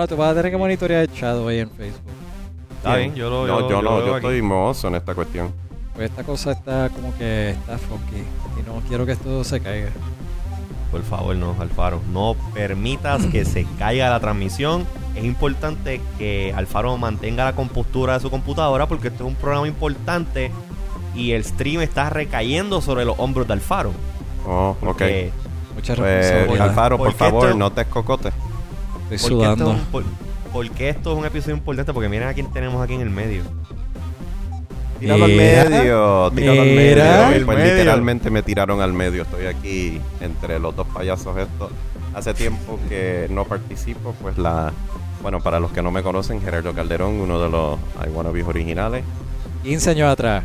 Mano, te vas a tener que monitorear el chat hoy en Facebook. Está bien, yo lo No, yo no, yo estoy mozo en esta cuestión. Pues esta cosa está como que está funky. Y no quiero que esto se caiga. Por favor, no, Alfaro. No permitas que se caiga la transmisión. Es importante que Alfaro mantenga la compostura de su computadora porque este es un programa importante y el stream está recayendo sobre los hombros de Alfaro. Oh, ok. Porque- Mucha Pues. Alfaro, por favor, esto- no te escocotes. Estoy porque esto, sudando. es un- por- porque esto es un episodio importante porque miren a quién tenemos aquí en el medio. Tíralo al medio, tíralo al mira. medio. Y pues Medio. literalmente me tiraron al medio. Estoy aquí entre los dos payasos estos. Hace tiempo que no participo, pues la... Bueno, para los que no me conocen, Gerardo Calderón, uno de los I Wanna Be originales. 15 años atrás.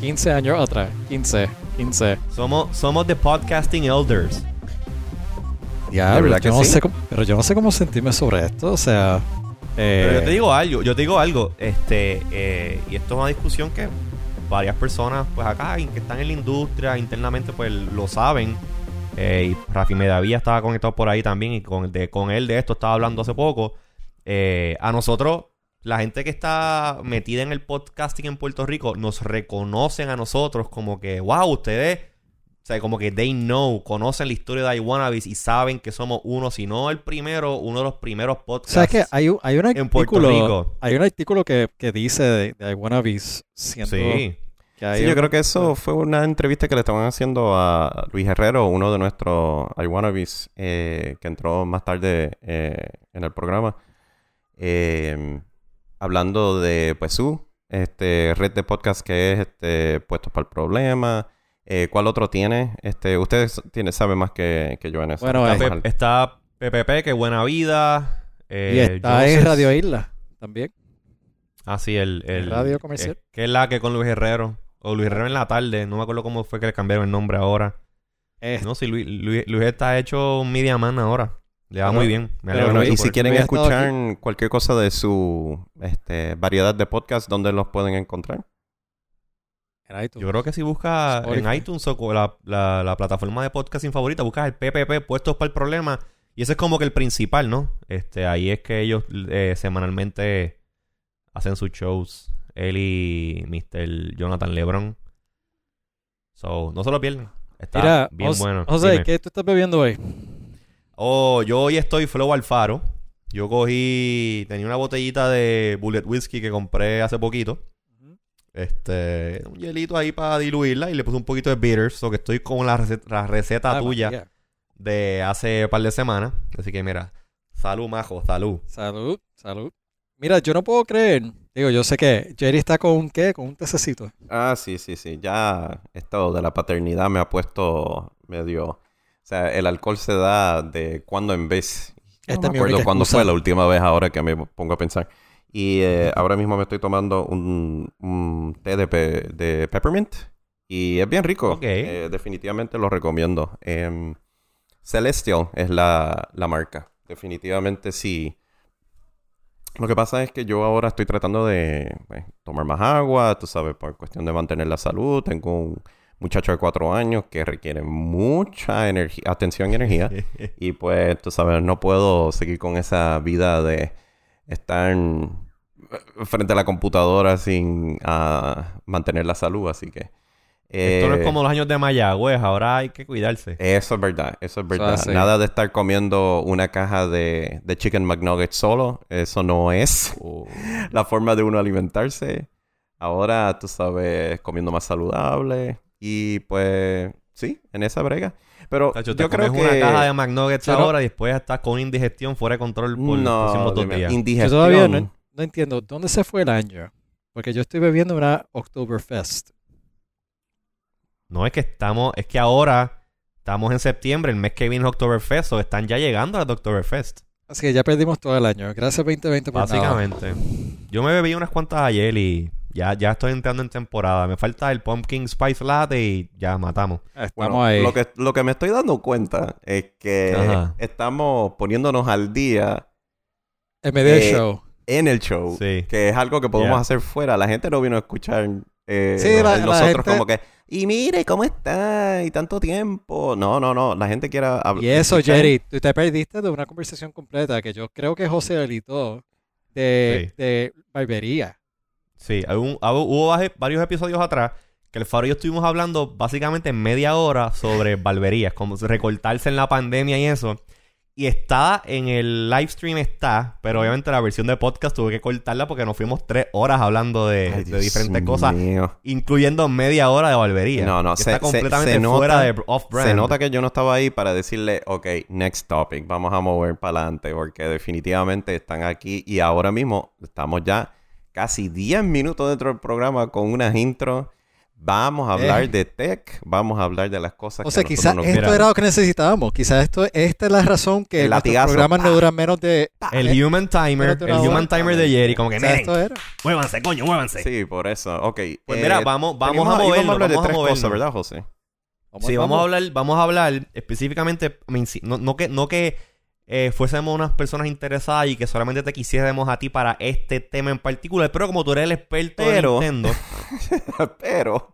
15 años atrás. 15. 15. Somos, somos The Podcasting Elders. Diablo, verdad yo que no sí? sé cómo, pero yo no sé cómo sentirme sobre esto. O sea, eh, Pero yo te digo algo, yo te digo algo, este, eh, y esto es una discusión que varias personas, pues acá, que están en la industria internamente, pues lo saben. Eh, y Rafi Medavía estaba conectado por ahí también, y con, de, con él de esto estaba hablando hace poco. Eh, a nosotros, la gente que está metida en el podcasting en Puerto Rico, nos reconocen a nosotros como que, wow, ustedes, o sea, como que they know, conocen la historia de iWannabes y saben que somos uno, si no el primero, uno de los primeros podcasts. ¿sabes qué? Hay un, hay un en Puerto artículo. Rico. Hay un artículo que, que dice de, de I Wanna Be siendo Sí. que hay Sí, yo un- creo que eso fue una entrevista que le estaban haciendo a Luis Herrero, uno de nuestros I Wannabes, eh, que entró más tarde eh, en el programa, eh, hablando de pues su este, red de podcast que es este, Puestos para el Problema. Eh, ¿Cuál otro tiene? Este, ustedes tiene, saben más que, que yo en eso. Bueno, Está, eh, está PPP, que buena vida. Eh, Y está en. Radio Isla también. Ah, sí, el, el Radio comercial. eh, que es la que con Luis Herrero. O Luis Herrero en la tarde. No me acuerdo cómo fue que le cambiaron el nombre ahora. Eh, No, sí, Luis, Luis, Luis está hecho un media man ahora. Le va Pero- muy bien. Me pero Bueno, y si quieren escuchar cualquier cosa de su este, variedad de podcast, ¿dónde los pueden encontrar? Yo creo que si buscas en iTunes o la, la, la plataforma de podcasting favorita, buscas el PPP puestos para el problema. Y ese es como que el principal, ¿no? Este, ahí es que ellos eh, semanalmente hacen sus shows. Él y Mr. Jonathan Lebron. So, no se lo pierden. Está Mira, bien bueno. José, Dime. ¿qué tú estás bebiendo hoy? Oh, yo hoy estoy Flow Alfaro. Yo cogí. Tenía una botellita de Bullet Whiskey que compré hace poquito. Este. Un hielito ahí para diluirla y le puse un poquito de bitters. So que estoy con la receta, la receta Ah, tuya de hace un par de semanas. Así que mira. Salud, majo, salud. Salud, salud. Mira, yo no puedo creer. Digo, yo sé que Jerry está con un qué, con un tececito. Ah, sí, sí, sí. Ya esto de la paternidad me ha puesto medio... O sea, el alcohol se da de cuando en vez. No Esta es me acuerdo cuándo fue la última vez ahora que me pongo a pensar. Y eh, ahora mismo me estoy tomando un, un té de, pe- de peppermint. Y es bien rico. Eh, definitivamente lo recomiendo. Em, Celestial es la, la marca. Definitivamente sí. Lo que pasa es que yo ahora estoy tratando de pues, tomar más agua, tú sabes, por cuestión de mantener la salud. Tengo un muchacho de cuatro años que requiere mucha energía, atención y energía. y pues, tú sabes, no puedo seguir con esa vida de estar frente a la computadora sin ah, mantener la salud, así que... Esto no eh, es como los años de Mayagüez. Ahora hay que cuidarse. eso es verdad, eso es verdad. Nada de estar comiendo una caja de, de chicken McNuggets solo. Eso no es Oh. la forma de uno alimentarse. Ahora, tú sabes, comiendo más saludable. Y pues, sí, en esa brega. Pero Tacho, te yo creo comes que... una caja de McNuggets ahora y después estás con indigestión fuera de control por los no, próximos dos. Yo indigestión. todavía no, no entiendo dónde se fue el año. Porque yo estoy bebiendo una Oktoberfest. No es que estamos, es que ahora estamos en septiembre, el mes que viene es Oktoberfest, o están ya llegando a Oktoberfest. Así que ya perdimos todo el año. Gracias 2020 por nada. Básicamente. Yo me bebí unas cuantas ayer y ya, ya estoy entrando en temporada. Me falta el Pumpkin Spice Latte y ya matamos. Estamos Bueno, ahí. Lo que, lo que me estoy dando cuenta es que Ajá. estamos poniéndonos al día En medio del eh, show. En el show. Sí. Que es algo que podemos Yeah. hacer fuera. La gente no vino a escuchar eh, Sí, la- la nosotros gente- como que, y mire cómo está, y tanto tiempo. No, no, no, la gente quiere hablar. Y eso, Jerry, tú te perdiste de una conversación completa que yo creo que José delitó de, Sí. de barbería. Sí, hay un- hubo varios episodios atrás que el Faro y yo estuvimos hablando básicamente media hora sobre barberías, como recortarse en la pandemia y eso. Y está en el live stream, está, pero obviamente la versión de podcast tuve que cortarla porque nos fuimos tres horas hablando de, Ay, de Dios diferentes cosas, mío. incluyendo media hora de barbería. No, no, que se, está completamente se fuera de off-brand. se nota que yo no estaba ahí para decirle, ok, next topic, vamos a mover para adelante, porque definitivamente están aquí y ahora mismo estamos ya casi 10 minutos dentro del programa con unas intros. Vamos a hablar Eh. de tech, vamos a hablar de las cosas O sea, que a quizás nosotros nos esto Mira. era lo que necesitábamos. Quizás esto, esta es la razón que latigazo. programas no duran menos de... El eh, Human Timer, el Human. Timer de Jerry, como que o sea, miren, esto era. muévanse, coño, muévanse. Sí, por eso. Ok. Pues eh, mira, vamos, vamos a movernos, hablar de vamos a tres movernos. cosas, ¿verdad, José? Sí, vamos a hablar, vamos a hablar específicamente, no, no que, no que eh, fuésemos unas personas interesadas y que solamente te quisiéramos a ti para este tema en particular, pero como tú eres el experto Pero- de Nintendo, Pero,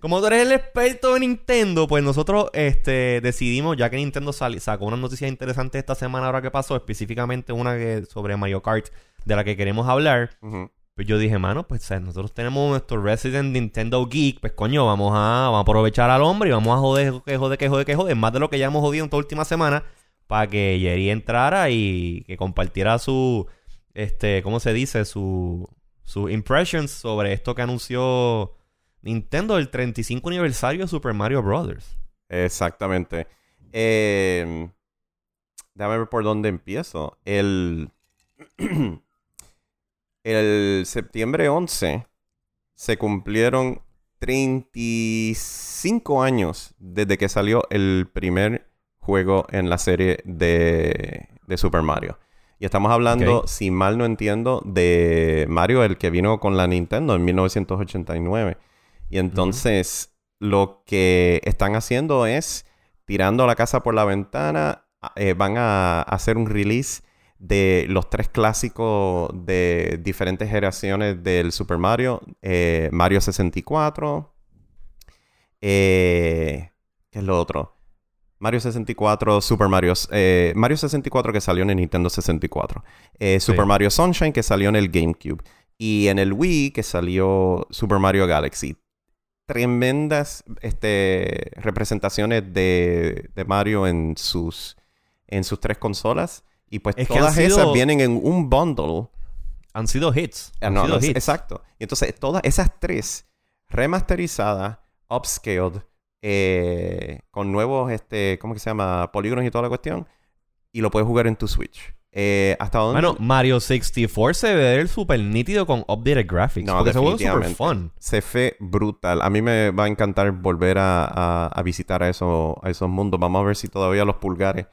como tú eres el experto de Nintendo, pues nosotros este, decidimos, ya que Nintendo sacó unas noticias interesantes esta semana ahora que pasó, específicamente una que, sobre Mario Kart, de la que queremos hablar, ujú, pues yo dije, mano, pues ¿sabes? nosotros tenemos nuestro Resident Nintendo Geek, pues coño, vamos a, vamos a aprovechar al hombre y vamos a joder, que joder, que joder, que joder, más de lo que ya hemos jodido en toda última semana, para que Jerry entrara y que compartiera su, este, ¿cómo se dice? Su, sus impressions sobre esto que anunció Nintendo, el 35 aniversario de Super Mario Brothers. exactamente. Eh, déjame ver por dónde empiezo. El, el septiembre 11 se cumplieron 35 años desde que salió el primer juego en la serie de, de Super Mario. Y estamos hablando, si mal no entiendo, de Mario, el que vino con la Nintendo en 1989. Y entonces lo que están haciendo es tirando la casa por la ventana. eh, van a hacer un release de los tres clásicos de diferentes generaciones del Super Mario. eh, Mario 64. Eh, ¿Qué es lo otro? Mario 64, Super Mario... eh, Mario 64 que salió en el Nintendo 64. eh, Super Sí. Mario Sunshine que salió en el GameCube. Y en el Wii que salió Super Mario Galaxy. Tremendas este, representaciones de, de Mario en sus, en sus tres consolas. Y pues Es todas sido- esas vienen en un bundle. Han sido hits. Ah, Han no, sido no, hits. exacto. Y entonces todas esas tres remasterizadas, upscaled, eh, con nuevos, este, ¿cómo que se llama? Polígonos y toda la cuestión. Y lo puedes jugar en tu Switch. Eh, ¿Hasta dónde? Bueno, Mario 64 se ve el super nítido con updated graphics. No, porque ese juego es super definitivamente. fun. se fue brutal. A mí me va a encantar volver a, a- a visitar a, eso, a esos mundos. Vamos a ver si todavía los pulgares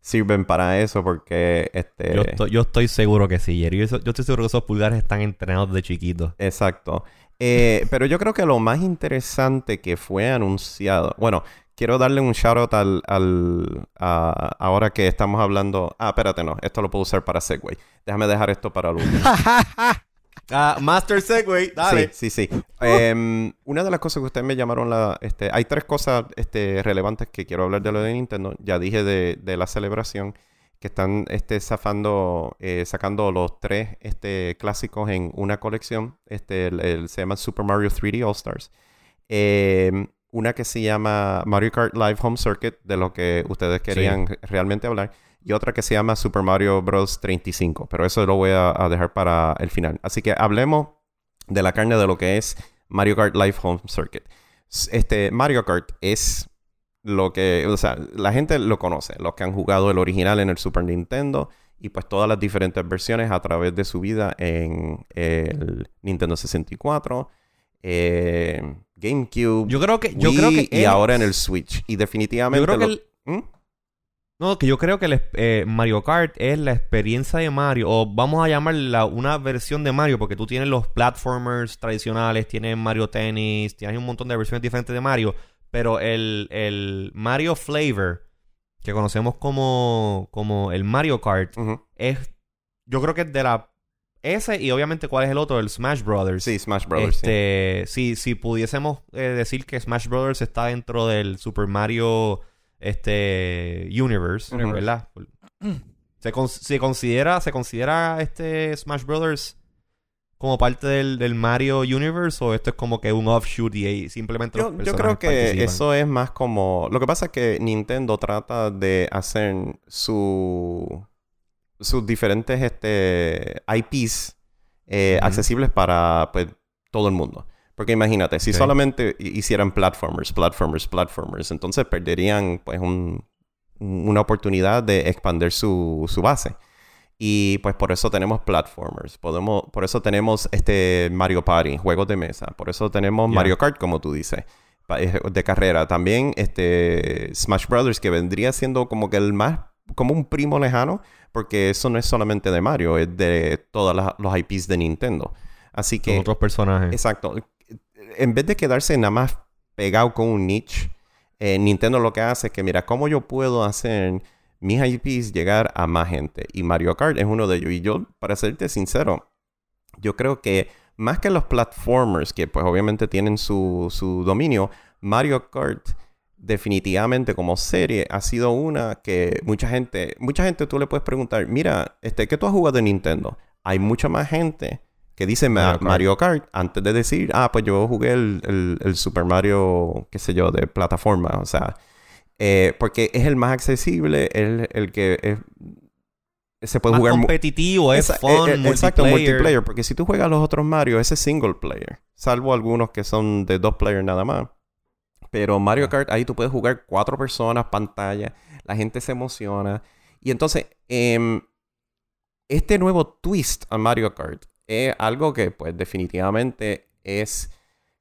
sirven para eso, porque este. Yo, estoy, yo estoy seguro que sí, Jerry. Yo, yo estoy seguro que esos pulgares están entrenados de chiquitos. Exacto. Eh, pero yo creo que lo más interesante que fue anunciado. Bueno, quiero darle un shout out al. al- a- ahora que estamos hablando. Ah, espérate, no. Esto lo puedo usar para Segway. Déjame dejar esto para último. Ah, Master Segway, dale. Sí, sí, sí. Em, una de las cosas que ustedes me llamaron la... Este, hay tres cosas este, relevantes que quiero hablar de lo de Nintendo. Ya dije de, de la celebración que están este, zafando, eh, sacando los tres este, clásicos en una colección. Este, el, el- se llama Super Mario 3D All Stars. Em, una que se llama Mario Kart Live Home Circuit, de lo que ustedes querían realmente hablar. Y otra que se llama Super Mario Bros. 35. Pero eso lo voy a, a dejar para el final. Así que hablemos de la carne de lo que es Mario Kart Live Home Circuit. Este Mario Kart es lo que, o sea, la gente lo conoce, los que han jugado el original en el Super Nintendo y pues todas las diferentes versiones a través de su vida en el Nintendo 64, eh, GameCube, Yo creo que. Yo creo que y ahora en el Switch. Y definitivamente Yo creo que el- ¿Mm? No, que yo creo que el eh, Mario Kart es la experiencia de Mario, o vamos a llamarla una versión de Mario, porque tú tienes los platformers tradicionales, tienes Mario Tennis, tienes un montón de versiones diferentes de Mario, pero el, el Mario Flavor, que conocemos como, como el Mario Kart, es, yo creo que es de la ese y obviamente cuál es el otro, el Smash Brothers. Sí, Smash Brothers. sí. Este, si, si pudiésemos eh, decir que Smash Brothers está dentro del Super Mario este Universe, Ujú. ¿verdad? Se, con- se considera se considera este Smash Brothers como parte del, del Mario Universe o esto es como que un offshoot y ahí simplemente los Yo, yo creo que participan? eso es más como... Lo que pasa es que Nintendo trata de hacer su, sus diferentes este, IPs eh, accesibles para pues, todo el mundo. Porque imagínate, si solamente hi- hicieran platformers, platformers, platformers, entonces perderían pues un- una oportunidad de expandir su, su base. Y pues por eso tenemos platformers, podemos, por eso tenemos este Mario Party, juegos de mesa, por eso tenemos. Mario Kart, como tú dices, de carrera. También este Smash Brothers, que vendría siendo como que el más, como un primo lejano, porque eso no es solamente de Mario, es de todos los IPs de Nintendo. Así Son que, otros personajes. exacto, en vez de quedarse nada más pegado con un niche, eh, Nintendo lo que hace es que, mira, ¿cómo yo puedo hacer mis IPs llegar a más gente? Y Mario Kart es uno de ellos. Y yo, para serte sincero, yo creo que más que los platformers, que pues obviamente tienen su, su dominio, Mario Kart definitivamente como serie ha sido una que mucha gente, mucha gente tú le puedes preguntar, mira, este, ¿qué tú has jugado en Nintendo? Hay mucha más gente que dice Ma- Mario. Kart antes de decir, ah, pues yo jugué el, el- el Super Mario, qué sé yo, de plataforma, o sea, eh, porque es el más accesible, el, el que es- se puede Más jugar competitivo, es fun, eh, eh, Exacto, multiplayer. multiplayer. Porque si tú juegas los otros Mario, ese es single player. Salvo algunos que son de dos players nada más. Pero Mario Kart, ahí tú puedes jugar cuatro personas, pantalla. La gente se emociona. Y entonces, em, este nuevo twist a Mario Kart es algo que, pues, definitivamente es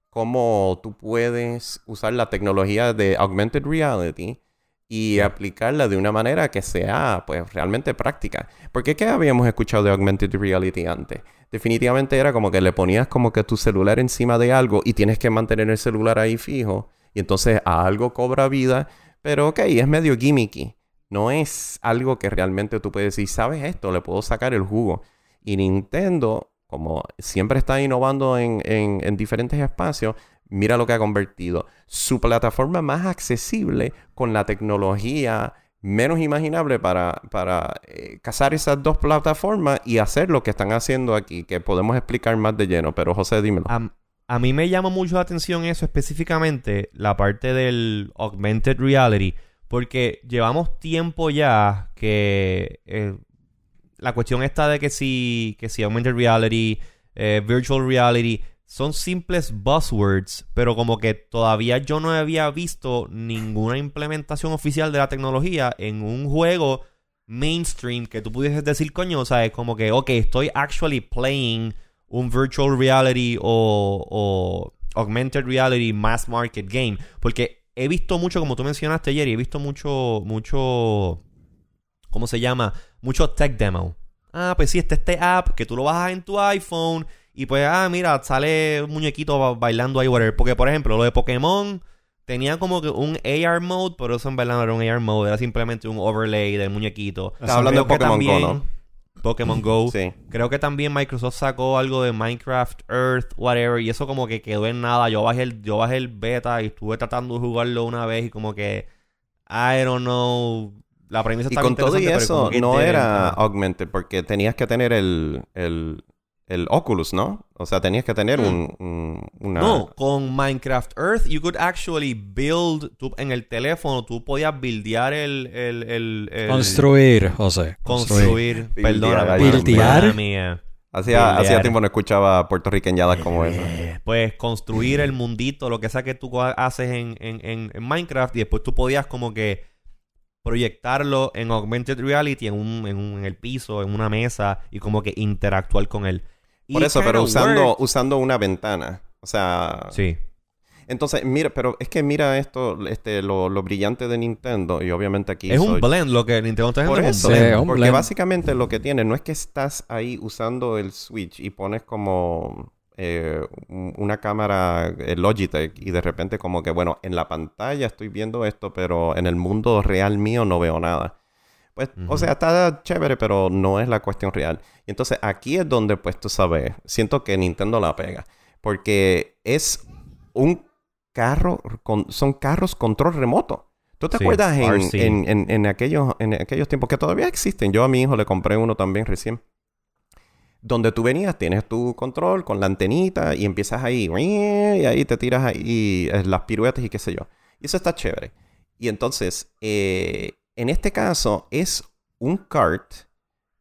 cómo tú puedes usar la tecnología de augmented reality y aplicarla de una manera que sea, pues, realmente práctica. Porque ¿qué habíamos escuchado de augmented reality antes? Definitivamente era como que le ponías como que tu celular encima de algo y tienes que mantener el celular ahí fijo. Y entonces a algo cobra vida. Pero ok, es medio gimmicky. No es algo que realmente tú puedes decir, ¿sabes esto? Le puedo sacar el jugo. Y Nintendo, como siempre está innovando en, en- en diferentes espacios, mira lo que ha convertido. Su plataforma más accesible con la tecnología menos imaginable para, para eh, esas dos plataformas y hacer lo que están haciendo aquí, que podemos explicar más de lleno. Pero José, dímelo. A, a mí me llama mucho la atención eso específicamente, la parte del augmented reality, porque llevamos tiempo ya que eh, la cuestión está de que si, que si augmented reality, eh, virtual reality, son simples buzzwords, pero como que todavía yo no había visto ninguna implementación oficial de la tecnología en un juego mainstream que tú pudieses decir, coño, o sea, es como que, ok, estoy actually playing un virtual reality o, o augmented reality mass market game. Porque he visto mucho, como tú mencionaste ayer, he visto mucho, mucho, ¿cómo se llama? Mucho tech demo. Ah, pues sí, está este app que tú lo bajas en tu iPhone y pues, ah, mira, sale un muñequito ba- bailando ahí, whatever. Porque, por ejemplo, lo de Pokémon tenía como que un AR mode, pero eso en verdad no era un AR mode, era simplemente un overlay del muñequito. Estás hablando de Pokémon Go, ¿no? Pokémon Go. Sí. Creo que también Microsoft sacó algo de Minecraft Earth, whatever, y eso como que quedó en nada. Yo bajé el, yo bajé el beta y estuve tratando de jugarlo una vez y como que I don't know. La premisa Y está con todo y como eso, no era augmented porque tenías que tener el, el, el Oculus, ¿no? O sea, tenías que tener un, un- una... Mm. No, con Minecraft Earth you could actually build tú- en el teléfono, tú podías buildear el, el, el, el- Construir, José. Construir. construir, perdona, Buildear. Hacía, hacía tiempo no escuchaba puertorriqueñadas como esa. Eh, Pues construir el mundito, lo que sea que tú haces en, en, en, en Minecraft y después tú podías como que proyectarlo en augmented reality en, un, en, un- en el piso, en una mesa y como que interactuar con él. Por Y eso, pero usando, worked. usando una ventana. O sea... Sí. Entonces, mira, pero es que mira esto, este, lo, lo brillante de Nintendo y obviamente aquí Es un blend lo que Nintendo está haciendo. Por es eso, Sí, blend. es un porque blend. básicamente lo que tiene no es que estás ahí usando el Switch y pones como eh, un- una cámara eh, Logitech y de repente como que, bueno, en la pantalla estoy viendo esto, pero en el mundo real mío no veo nada. Pues, o sea, está chévere, pero no es la cuestión real. Y entonces aquí es donde, pues tú sabes, siento que Nintendo la pega. Porque es un carro, con, son carros control remoto. ¿Tú te Sí, acuerdas en, en- en aquellos, en aquellos tiempos que todavía existen? Yo a mi hijo le compré uno también recién. Donde tú venías, tienes tu control con la antenita y empiezas ahí, y ahí te tiras ahí eh, las piruetas y qué sé yo. Y eso está chévere. Y entonces, eh, en este caso, es un kart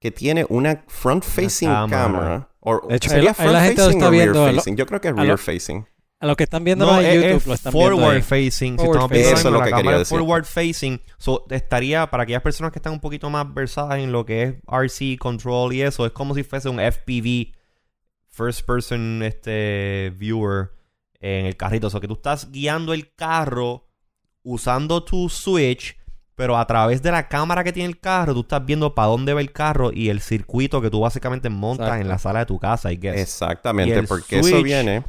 que tiene una front-facing Una cámara. cámara. O, De hecho, ¿sería ahí la- ahí la gente lo está viendo, lo-? Yo creo que es rear-facing. A los que están viendo No, en es, YouTube, es lo están viendo forward ahí. facing. Si Forward estamos viendo facing. Eso es lo que la quería cámara decir. forward facing. So, estaría, para aquellas personas que están un poquito más versadas en lo que es RC control y eso, es como si fuese un FPV, first person este, viewer, en el carrito. O sea, que tú estás guiando el carro usando tu switch, pero a través de la cámara que tiene el carro, tú estás viendo para dónde va el carro y el circuito que tú básicamente montas Exacto. en la sala de tu casa, I guess. Exactamente, porque eso Switch- viene...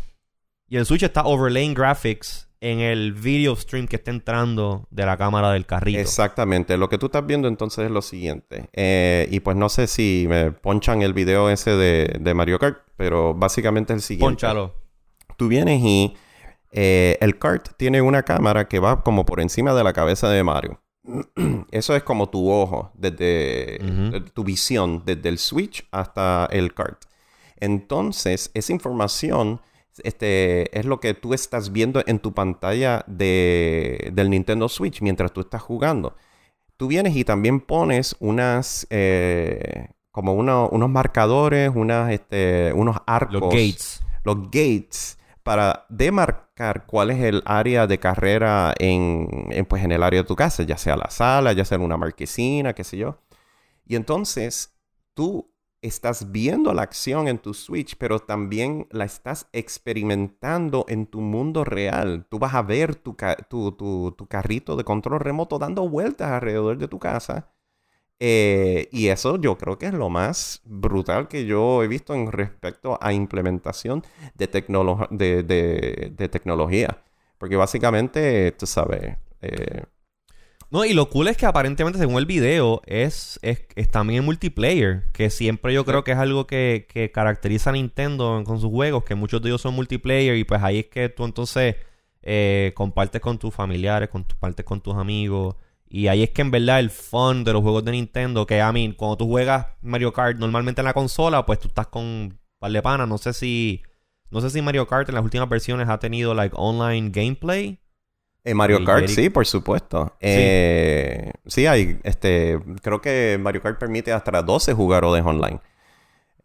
Y el Switch está overlaying graphics en el video stream que está entrando de la cámara del carrito. Exactamente. Lo que tú estás viendo entonces es lo siguiente. Eh, y pues no sé si me ponchan el video ese de, de Mario Kart, pero básicamente es el siguiente. Pónchalo. Tú vienes y eh, el kart tiene una cámara que va como por encima de la cabeza de Mario. Eso es como tu ojo, desde eh, tu visión, desde el Switch hasta el kart. Entonces, esa información este, es lo que tú estás viendo en tu pantalla de, del Nintendo Switch mientras tú estás jugando. Tú vienes y también pones unas, eh, como uno- unos marcadores, unas, este, unos arcos Los gates. los gates para demarcar cuál es el área de carrera en, en, pues, en el área de tu casa, ya sea la sala, ya sea una marquesina, qué sé yo. Y entonces tú estás viendo la acción en tu Switch, pero también la estás experimentando en tu mundo real. Tú vas a ver tu, tu, tu- tu carrito de control remoto dando vueltas alrededor de tu casa. Eh, y eso yo creo que es lo más brutal que yo he visto en respecto a implementación de, tecnolo- de, de- de tecnología. Porque básicamente, tú sabes, eh, No, y lo cool es que aparentemente, según el video, es, es, es también multiplayer. Que siempre yo creo que es algo que, que caracteriza a Nintendo con sus juegos, que muchos de ellos son multiplayer. Y pues ahí es que tú entonces eh, compartes con tus familiares, compartes con tus amigos. Y ahí es que en verdad el fun de los juegos de Nintendo, que a mí, cuando tú juegas Mario Kart normalmente en la consola, pues tú estás con un par de panas. No sé si. No sé si Mario Kart en las últimas versiones ha tenido like online gameplay. En Mario Kart Jerry- sí, por supuesto. Eh, sí, hay, este, creo que Mario Kart permite hasta 12 jugadores online.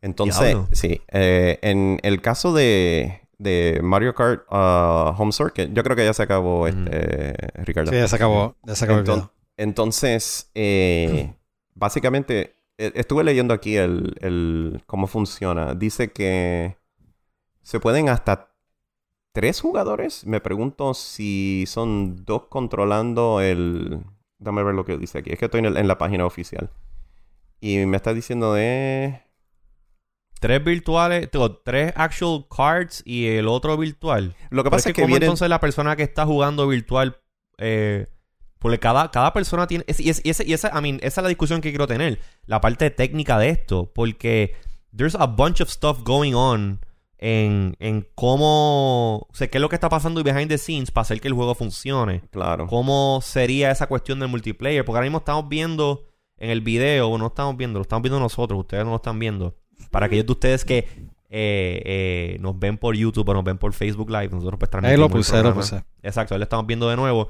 Entonces, Diablo. sí, eh, en el caso de, de Mario Kart uh, Home Circuit, yo creo que ya se acabó, este, Ricardo. Sí, ya se acabó. Ya se acabó Enton- entonces, eh, básicamente, eh, estuve leyendo aquí el, el- cómo funciona. Dice que se pueden hasta tres jugadores. Me pregunto si son dos controlando el... Dame ver lo que dice aquí. Es que estoy en, el- en la página oficial. Y me está diciendo de... Tres virtuales, digo, tres actual cards y el otro virtual. Lo que Pero pasa es que, como entonces la persona que está jugando virtual, eh, porque cada, cada persona tiene, es- y, es- y ese- y esa, I mean, esa es la discusión que quiero tener, la parte técnica de esto, porque there's a bunch of stuff going on en, en cómo, o sea, qué es lo que está pasando behind the scenes para hacer que el juego funcione. Claro. ¿Cómo sería esa cuestión del multiplayer? Porque ahora mismo estamos viendo en el video, o no estamos viendo, lo estamos viendo nosotros, ustedes no lo están viendo. Para aquellos de ustedes que eh, eh, nos ven por YouTube o nos ven por Facebook Live, nosotros pues Ahí lo puse, lo puse. Exacto, ahí lo estamos viendo de nuevo.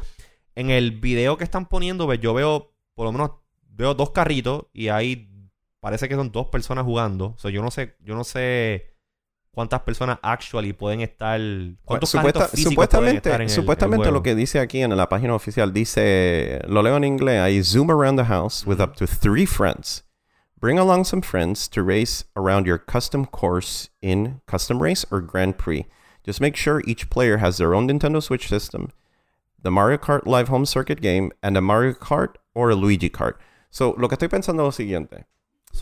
En el video que están poniendo, pues, yo veo, por lo menos, veo dos carritos y ahí parece que son dos personas jugando. O sea, yo no sé, yo no sé cuántas personas actually pueden estar. ¿Cuántos Supuesta- carritos físicos pueden estar supuestamente en el- supuestamente el lo que dice aquí en la página oficial dice, lo leo en inglés, ahí zoom around the house with up to three friends. Bring along some friends to race around your custom course in custom race or Grand Prix. Just make sure each player has their own Nintendo Switch system, the Mario Kart Live Home Circuit game, and a Mario Kart or a Luigi Kart. So, lo que estoy pensando es lo siguiente.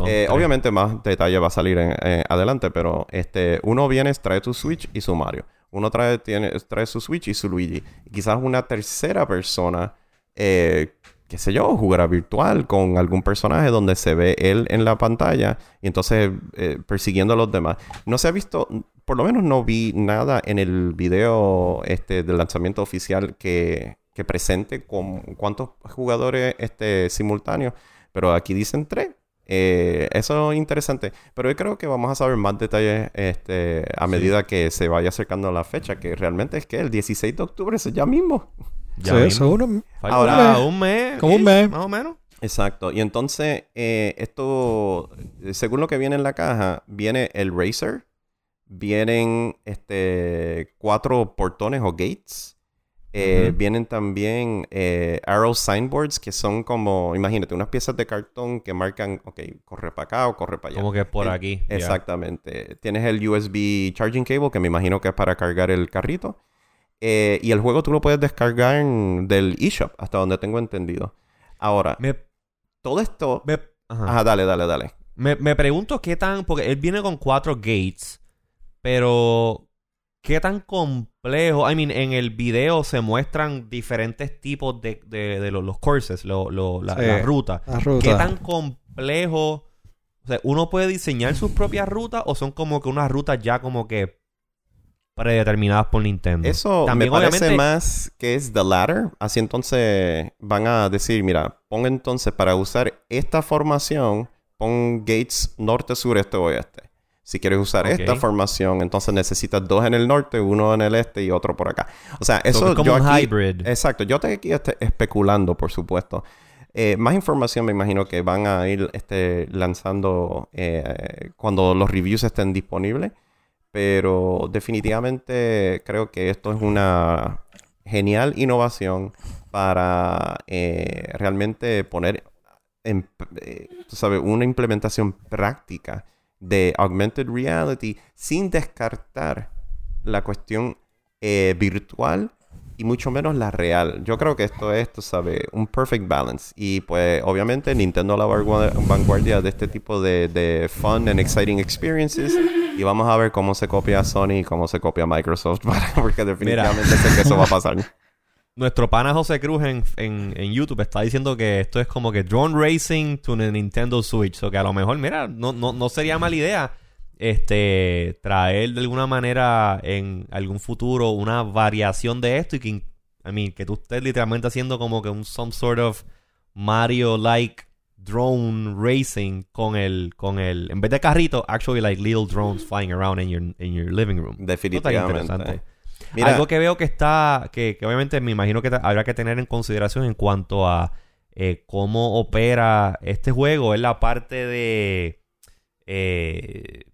Eh, obviamente más detalle va a salir en- eh, adelante, pero este, uno viene, trae tu Switch y su Mario. Uno trae, tiene, trae su Switch y su Luigi. Y quizás una tercera persona eh, qué sé yo, jugar virtual con algún personaje donde se ve él en la pantalla y entonces eh, persiguiendo a los demás. No se ha visto, por lo menos no vi nada en el video este, del lanzamiento oficial que, que presente con cuántos jugadores este, simultáneos, pero aquí dicen tres. Eh, eso es interesante, pero yo creo que vamos a saber más detalles este, a medida que se vaya acercando la fecha, que realmente es que el 16 de octubre es ya mismo. Ya sí, eso uno, Ahora, un mes. Como un mes. Más o menos. Exacto. Y entonces, eh, esto, según lo que viene en la caja, viene el Racer, vienen este, cuatro portones o gates. Eh, vienen también eh, arrow signboards que son como, imagínate, unas piezas de cartón que marcan, ok, corre para acá o corre para allá. Como que por Eh, aquí. Exactamente. Tienes el USB charging cable que me imagino que es para cargar el carrito. Eh, y el juego tú lo puedes descargar del eShop, hasta donde tengo entendido. Ahora, Me, todo esto... me, ajá. Ajá, dale, dale, dale. Me, me pregunto qué tan. Porque él viene con cuatro gates. Pero. ¿Qué tan complejo? I mean, en el video se muestran diferentes tipos de, de, de los, los courses, lo, lo- la, Sí. la ruta. La ruta. ¿Qué tan complejo? O sea, ¿uno puede diseñar sus propias rutas o son como que unas rutas ya como que predeterminadas por Nintendo? Eso También, me parece obviamente- más que es the ladder. Así entonces van a decir, mira, pon entonces para usar esta formación, pon gates norte, sur, este, oeste. Si quieres usar esta formación, entonces necesitas dos en el norte, uno en el este y otro por acá. O sea, So, eso es como yo un aquí- hybrid. Exacto, yo estoy aquí este, especulando, por supuesto. Eh, más información me imagino que van a ir este, lanzando eh, cuando los reviews estén disponibles. Pero definitivamente creo que esto es una genial innovación para eh, realmente poner en, tú sabes, una implementación práctica de augmented reality sin descartar la cuestión eh, virtual y mucho menos la real. Yo creo que esto es, tú sabes, un perfect balance. Y pues obviamente Nintendo la vanguardia- de este tipo de, de fun and exciting experiences. Y vamos a ver cómo se copia Sony y cómo se copia Microsoft, para- porque definitivamente sé que eso va a pasar. Nuestro pana José Cruz en, en, en YouTube está diciendo que esto es como que drone racing to the Nintendo Switch. O que a lo mejor, mira, no, no, no sería mala idea este traer de alguna manera en algún futuro una variación de esto y que, I mean, que tú estés literalmente haciendo como que un some sort of Mario-like drone racing con el, con el, en vez de carrito, actually like little drones flying around in your, in your living room. Definitivamente. Mira, Algo que veo que está, que, que obviamente me imagino que habrá que tener en consideración en cuanto a eh, cómo opera este juego es la parte de eh,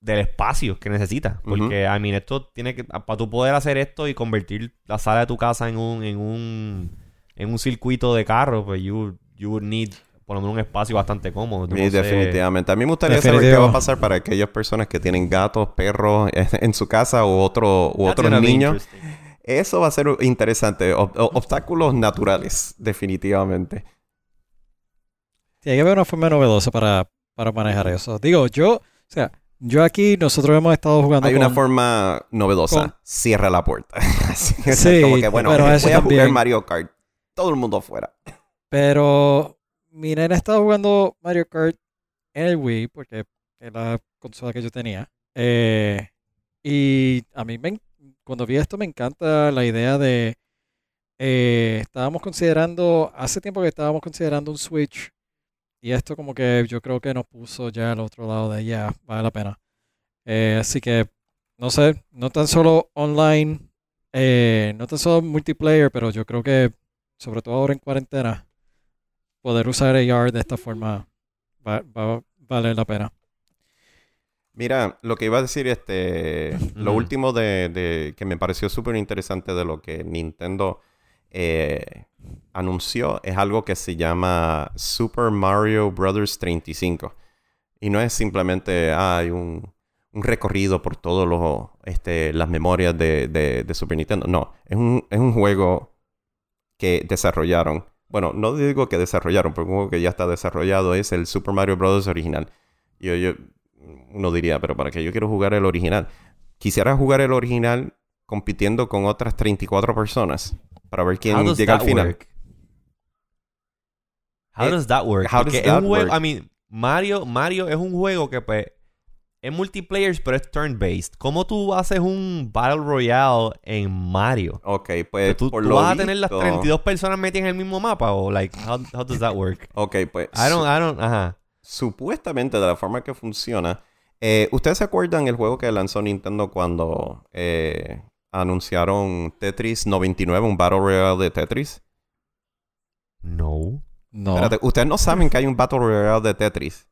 del espacio que necesitas. Porque, I mean, esto tiene que, para tú poder hacer esto y convertir la sala de tu casa en un, en un, en un circuito de carro, pues you, you would need por lo menos un espacio bastante cómodo. Yo Sí, no sé- definitivamente. A mí me gustaría saber qué va a pasar para aquellas personas que tienen gatos, perros en su casa u, otro, u otros niños. Eso va a ser interesante. Ob- ob- obstáculos naturales, definitivamente. Tiene que haber una forma novedosa para, para manejar eso. Digo, yo, o sea, yo aquí, nosotros hemos estado jugando Hay una forma novedosa. con- Cierra la puerta. Sí, como que, bueno, pero voy eso a jugar. Mario Kart. Todo el mundo afuera. Pero mi nena estaba jugando Mario Kart en el Wii, porque es la consola que yo tenía. Eh, y a mí, me, cuando vi esto, me encanta la idea de. eh, estábamos considerando, hace tiempo que estábamos considerando un Switch. Y esto, como que yo creo que nos puso ya al otro lado de ya, vale la pena. Eh, así que, no sé, no tan solo online, eh, no tan solo multiplayer, pero yo creo que, sobre todo ahora en cuarentena, poder usar AR de esta forma va, va a valer la pena. Mira, lo que iba a decir, este, lo último de, de- que me pareció súper interesante de lo que Nintendo eh, anunció es algo que se llama Super Mario Bros. 35. Y no es simplemente, ah, un, un recorrido por todas este, las memorias de, de- de Super Nintendo. No, es un, es un juego que desarrollaron. Bueno, no digo que desarrollaron, un juego que ya está desarrollado es el Super Mario Bros. original. Yo, yo, uno diría, pero ¿para qué yo quiero jugar el original? Quisiera jugar el original compitiendo con otras 34 personas para ver quién llega al final. work? How Eh, does that work? how does es that un juego, work? I mean, Mario, Mario es un juego que pues es multiplayer, pero es turn-based. ¿Cómo tú haces un Battle Royale en Mario? Ok, pues ¿Tú, por tú lo vas a tener las visto- 32 personas metidas en el mismo mapa? ¿O, like, how, how does that work? Ok, pues I don't, I don't, ajá. supuestamente de la forma que funciona. eh, ¿Ustedes se acuerdan el juego que lanzó Nintendo cuando eh, anunciaron Tetris 99, un Battle Royale de Tetris? No. No. Espérate, ustedes no saben que hay un Battle Royale de Tetris.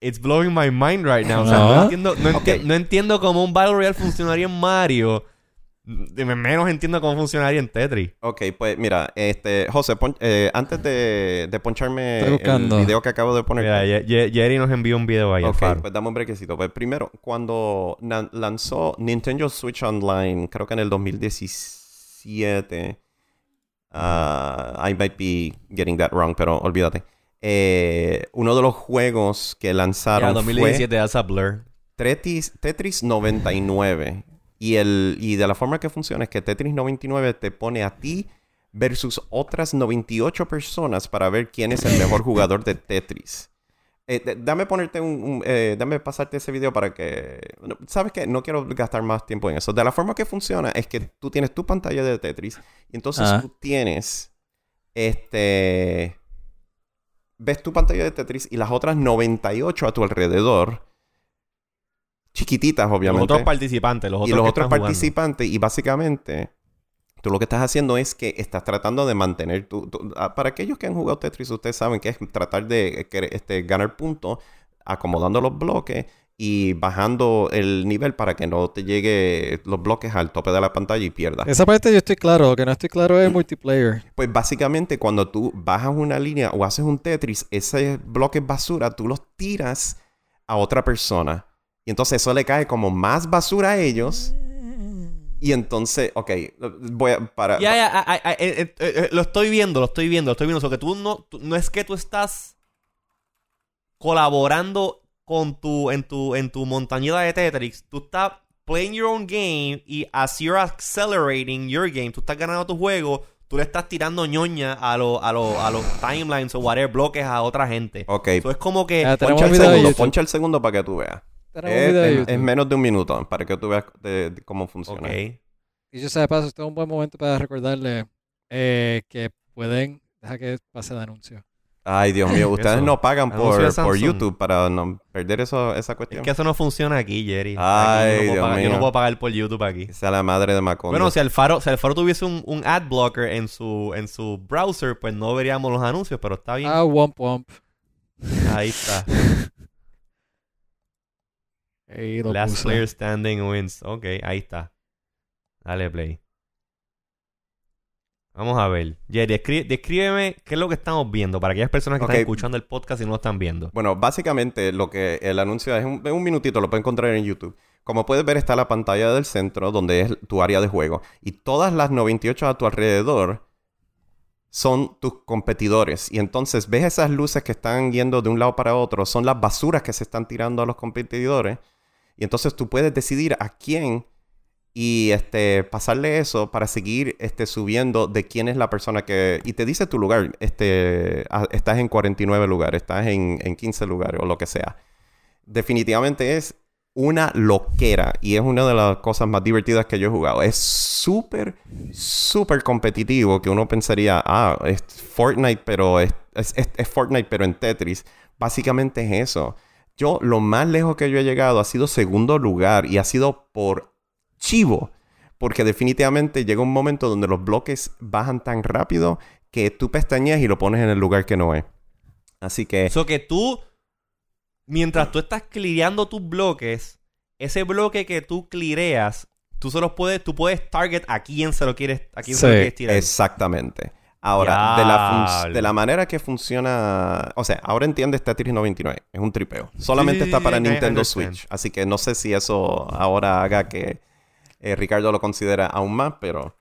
It's blowing my mind right now. O sea, No. no, entiendo, no, enti- Ok. no entiendo cómo un Battle Royale funcionaría en Mario. Menos entiendo cómo funcionaría en Tetris. Ok, pues mira, este, José, pon- eh, antes de, de poncharme el video que acabo de poner. Mira, Ye- Ye- Jerry nos envió un video ahí. Ok, pues dame un brequecito. Pues primero, cuando lanzó Nintendo Switch Online, creo que en el 2017, ah, I might be getting that wrong, pero olvídate. Eh, uno de los juegos que lanzaron 2017, that's a blur. fue Tetris, Tetris 99. Y, el, y de la forma que funciona es que Tetris 99 te pone a ti versus otras 98 personas para ver quién es el mejor jugador de Tetris. Eh, dame ponerte un, un- eh, dame pasarte ese video para que sabes que no quiero gastar más tiempo en eso. De la forma que funciona es que tú tienes tu pantalla de Tetris y entonces Ah. tú tienes este ves tu pantalla de Tetris y las otras 98 a tu alrededor chiquititas Los obviamente otros participantes, los otros y los que otros están jugando. participantes y básicamente tú lo que estás haciendo es que estás tratando de mantener tu, tu- ah, para aquellos que han jugado Tetris ustedes saben que es tratar de este, ganar puntos acomodando los bloques y bajando el nivel para que no te llegue los bloques al tope de la pantalla y pierdas. Esa parte yo estoy claro. Lo que no estoy claro es multiplayer. Pues básicamente cuando tú bajas una línea o haces un Tetris, ese bloque basura tú los tiras a otra persona. Y entonces eso le cae como más basura a ellos. Y entonces, ok, voy a para... Ya, ya, eh, eh, eh, lo estoy viendo, lo estoy viendo, lo estoy viendo. O sea, que tú no, tú- no es que tú estás colaborando con tu, en tu, en tu montañita de Tetris. Tú estás playing your own game y as you're accelerating your game, tú estás ganando tu juego, tú le estás tirando ñoña a, los a, los a los timelines o whatever bloques a otra gente. Ok, Eso es como que... Ah, poncha el segundo, poncha el segundo para que tú veas. Es, menos de un minuto para que tú veas de- de cómo funciona. Ok. Y yo sé de paso, este es un buen momento para recordarle eh, que pueden. Deja que pase el anuncio. Ay, Dios mío, ustedes Eso. no pagan por, por. YouTube para no perder eso, esa Es cuestión. que eso no funciona aquí, Jerry. Ay, Aquí yo, no puedo Dios pagar, yo no mío. puedo pagar por YouTube aquí. Que sea la madre de Macondo. Bueno, si Alfaro, si Alfaro tuviese un, un ad blocker en su, en su browser, pues no veríamos los anuncios, pero está bien. Ah, womp womp. Ahí está. Last player standing wins. Ok, ahí está. Dale play. Vamos a ver. Jerry, descri- descríbeme qué es lo que estamos viendo para aquellas personas que están escuchando el podcast y no lo están viendo. Bueno, básicamente lo que el anuncio es un, es un minutito, lo puedes encontrar en YouTube. Como puedes ver, está la pantalla del centro, donde es tu área de juego. Y todas las 98 a tu alrededor son tus competidores. Y entonces ves esas luces que están yendo de un lado para otro, son las basuras que se están tirando a los competidores. Y entonces tú puedes decidir a quién y este pasarle eso para seguir este subiendo de quién es la persona que y te dice tu lugar este ah, estás en 49 lugares estás en, en 15 lugares o lo que sea. Definitivamente es una loquera y es una de las cosas más divertidas que yo he jugado. Es súper súper competitivo que uno pensaría ah es Fortnite pero es, es- es Fortnite pero en Tetris. Básicamente es eso. Yo lo más lejos que yo he llegado ha sido segundo lugar y ha sido por chivo. Porque definitivamente llega un momento donde los bloques bajan tan rápido que tú pestañeas y lo pones en el lugar que no es. Así que... Eso que tú, mientras tú estás cleareando tus bloques, ese bloque que tú cleareas, tú se los puedes, tú puedes target a quién se lo quieres, a quién se lo quieres tirar. Exactamente. Ahora, de la, de la manera que funciona... O sea, ahora entiendes Tetris 99. Es un tripeo. Solamente sí, está para Nintendo. Switch. Así que no sé si eso ahora haga que eh, Ricardo lo considera aún más, pero...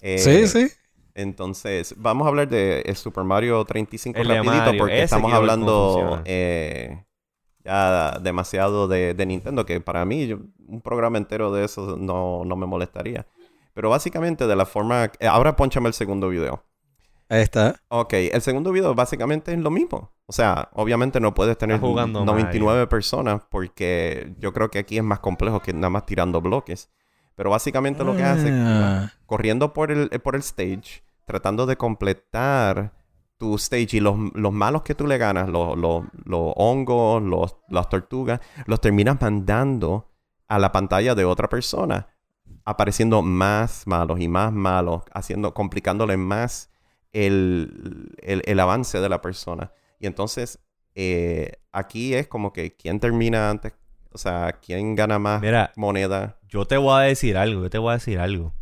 eh, sí, sí. Entonces, vamos a hablar de eh, Super Mario 35 El rapidito Mario, porque ese estamos hablando eh, ya demasiado de, de Nintendo, que para mí yo- un programa entero de eso no, no me molestaría. Pero básicamente de la forma... eh, ahora ponchame el segundo video. Ahí está. Ok, el segundo video básicamente es lo mismo. O sea, obviamente no puedes tener jugando 99 personas porque yo creo que aquí es más complejo que nada más tirando bloques. Pero básicamente lo que hace es Ah. corriendo por el, por el stage, tratando de completar tu stage y los, los malos que tú le ganas, los, los, los hongos, los, las tortugas, los terminas mandando a la pantalla de otra persona, apareciendo más malos y más malos, haciendo, complicándole más el, el- el avance de la persona. Y entonces, eh, aquí es como que quién termina antes, o sea, quién gana más Mira, moneda. yo te voy a decir algo, yo te voy a decir algo.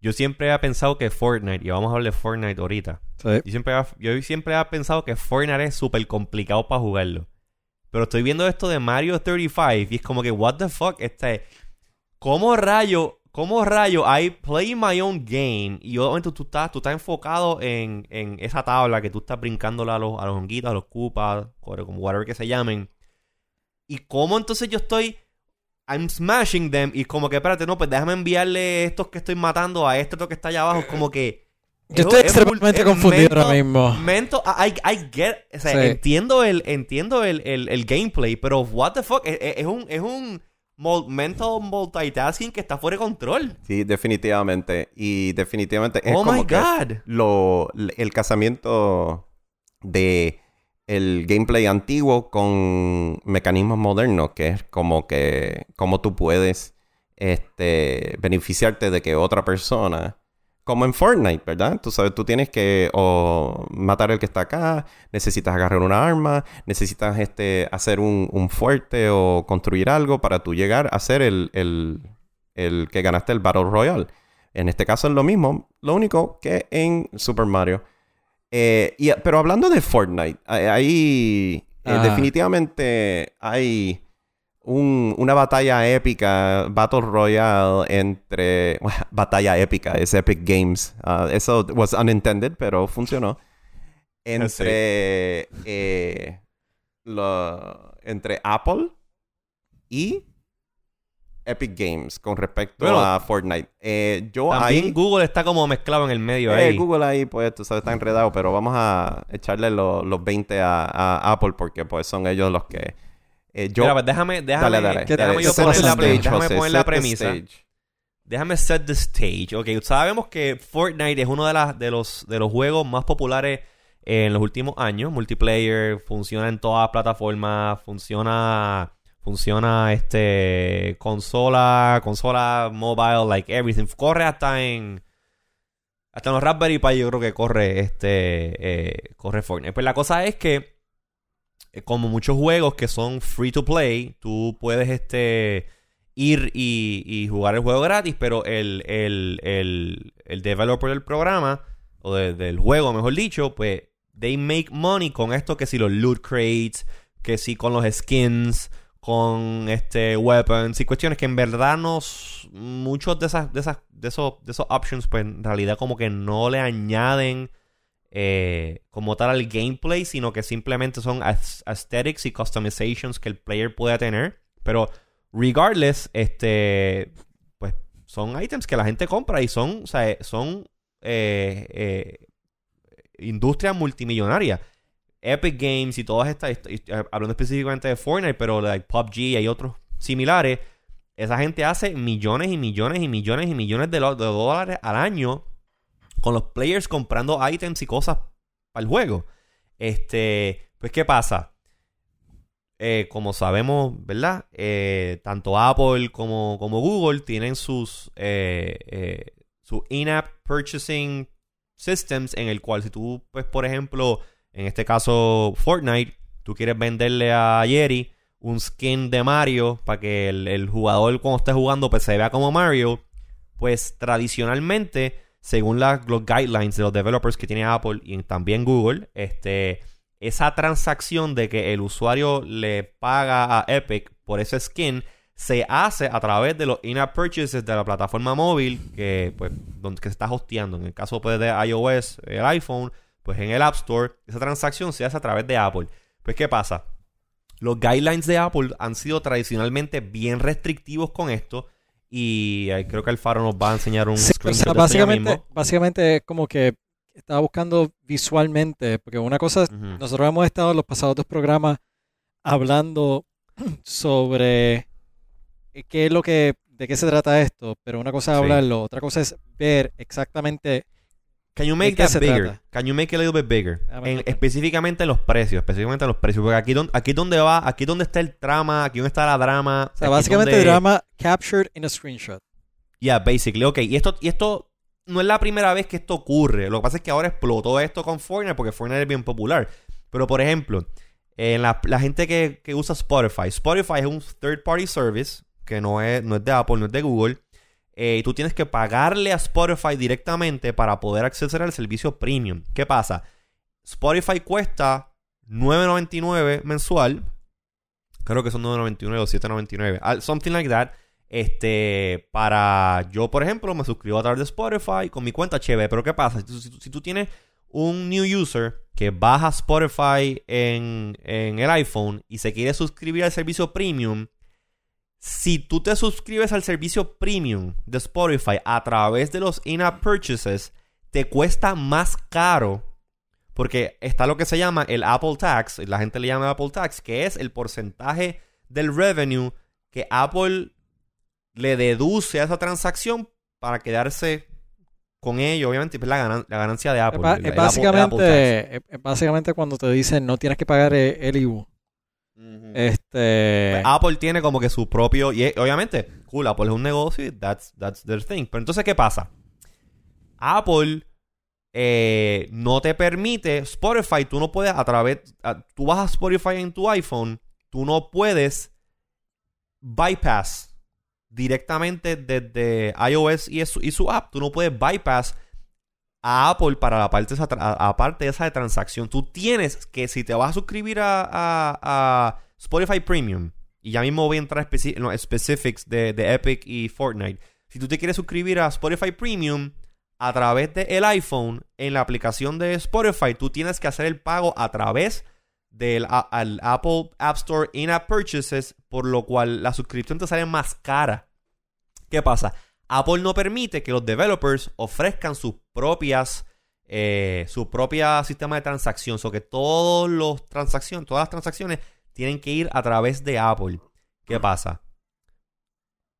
Yo siempre he pensado que Fortnite, y vamos a hablar de Fortnite ahorita. Sí. Yo siempre, he- yo siempre he pensado que Fortnite es súper complicado para jugarlo. Pero estoy viendo esto de Mario 35 y es como que, what the fuck, este... ¿Cómo rayo, cómo rayo I play my own game y obviamente tú estás, tú estás enfocado en, en esa tabla que tú estás brincándole a los, a los honguitos, a los cupas, como whatever que se llamen. Y cómo entonces yo estoy... I'm smashing them y como que, espérate, no, pues déjame enviarle estos que estoy matando a este otro que está allá abajo. Como que... Yo estoy es- es extremadamente es confundido ahora mismo. Mento, I, I get, o sea, Sí. entiendo el, entiendo el, el, el gameplay, pero what the fuck, es, es- es un, es un mental multitasking que está fuera de control. Sí, definitivamente. Y definitivamente es oh como my que god. lo, el casamiento de el gameplay antiguo con mecanismos modernos, que es como que cómo tú puedes este, beneficiarte de que otra persona, como en Fortnite, ¿verdad? Tú sabes, tú tienes que o matar al que está acá, necesitas agarrar una arma, necesitas este, hacer un, un fuerte o construir algo para tú llegar a ser el, el, el que ganaste el Battle Royale. En este caso es lo mismo, lo único que en Super Mario. Eh, y- pero hablando de Fortnite, ahí eh, definitivamente hay un- una batalla épica, Battle Royale entre... bueno, batalla épica, es Epic Games. Ah, eso was unintended, pero funcionó. Entre, eh, lo- entre Apple y Epic Games con respecto Bueno, a Fortnite. Eh, yo También ahí... Google está como mezclado en el medio Eh, ahí. Google ahí, pues, tú sabes, está enredado, pero vamos a echarle lo- los 20 a, a Apple porque, pues, son ellos los que... eh, yo... Mira, pues déjame, déjame, dale, dale. ¿qué- déjame dale. yo set poner la, pre- déjame poner la premisa. stage. Déjame set the stage. Ok, sabemos que Fortnite es uno de, las, de, los, de los juegos más populares en los últimos años. Multiplayer, funciona en todas las plataformas, funciona, funciona este consola, consola mobile, like everything. Corre hasta en hasta en los Raspberry Pi yo creo que corre este eh, corre Fortnite. Pues la cosa es que eh, como muchos juegos que son free to play, tú puedes este ir y, jugar el juego gratis, pero el, el, el, el developer del programa, o de- del juego, mejor dicho, pues, they make money con esto, que si los loot crates, que si con los skins, con este weapons y cuestiones que en verdad nos muchos de esas de esas de esos de esos options pues en realidad como que no le añaden eh, como tal al gameplay sino que simplemente son aes- aesthetics y customizations que el player puede tener. Pero regardless este pues son items que la gente compra y son o sea, son eh, eh, industria multimillonaria Epic Games y todas estas, est- est- eh, hablando específicamente de Fortnite, pero like PUBG y hay otros similares, esa gente hace millones y millones y millones y millones de, dólares al año con los players comprando items y cosas para el juego. Este, pues, ¿qué pasa? Eh, como sabemos, ¿verdad? Eh, tanto Apple como, Google tienen sus, sus in-app purchasing systems en el cual si tú, pues, por ejemplo, en este caso Fortnite, tú quieres venderle a Jerry un skin de Mario para que el, jugador cuando esté jugando pues se vea como Mario, pues tradicionalmente, según la- los guidelines de los developers que tiene Apple y también Google, este, esa transacción de que el usuario le paga a Epic por ese skin se hace a través de los in-app purchases de la plataforma móvil que, pues, donde, que se está hosteando. En el caso pues, de iOS, el iPhone, pues en el App Store, esa transacción se hace a través de Apple. Pues, ¿qué pasa? Los guidelines de Apple han sido tradicionalmente bien restrictivos con esto. Y eh, creo que Alfaro nos va a enseñar un Sí, o sea, básicamente, mismo. básicamente es como que estaba buscando visualmente, porque una cosa, Ujú. nosotros hemos estado en los pasados dos programas hablando sobre qué es lo que, de qué se trata esto, pero una cosa es Sí. hablarlo, otra cosa es ver exactamente Can you make qué that se bigger? trata? Can you make it a little bit bigger? En- tratar. específicamente los precios, específicamente los precios, porque aquí don- aquí es donde va, aquí es donde está el trama, aquí donde está la drama. O sea, básicamente donde- drama captured in a screenshot. Yeah, basically. Ok, y esto, y esto no es la primera vez que esto ocurre. Lo que pasa es que ahora explotó esto con Fortnite porque Fortnite es bien popular. Pero, por ejemplo, en la, la gente que, que usa Spotify. Spotify es un third party service que no es, no es de Apple, no es de Google. Eh, y tú tienes que pagarle a Spotify directamente para poder acceder al servicio premium. ¿Qué pasa? Spotify cuesta 9.99 mensual. Creo que son 9.99 o 7.99. al- Something like that. Este, para yo, por ejemplo, me suscribo a través de Spotify con mi cuenta HB. Pero ¿qué pasa? Si tú, si tú- si tú tienes un new user que baja Spotify en, en el iPhone y se quiere suscribir al servicio premium, si tú te suscribes al servicio premium de Spotify a través de los in-app purchases, te cuesta más caro. Porque está lo que se llama el Apple Tax, la gente le llama Apple Tax, que es el porcentaje del revenue que Apple le deduce a esa transacción para quedarse con ello, obviamente, pues la, ganan- la ganancia de Apple. Es, el- Apple- Apple básicamente, es- es básicamente cuando te dicen no tienes que pagar el, el Este, Pues Apple tiene como que su propio. Y obviamente, cool, Apple es un negocio y that's, that's their thing. Pero entonces, ¿qué pasa? Apple eh, no te permite. Spotify, tú no puedes a través. a- tú vas a Spotify en tu iPhone, tú no puedes bypass directamente desde iOS y, su- y su app. Tú no puedes bypass a Apple para la parte de esa, aparte de esa de transacción. Tú tienes que, si te vas a suscribir a, Spotify Premium, y ya mismo voy a entrar en los specifics de, de Epic y Fortnite. Si tú te quieres suscribir a Spotify Premium a través del iPhone, en la aplicación de Spotify, tú tienes que hacer el pago a través del al Apple App Store In-App Purchases, por lo cual la suscripción te sale más cara. ¿Qué pasa? Apple no permite que los developers ofrezcan sus propias eh, su propia sistema de transacción, o que todos los transacciones, todas las transacciones tienen que ir a través de Apple. ¿Qué pasa?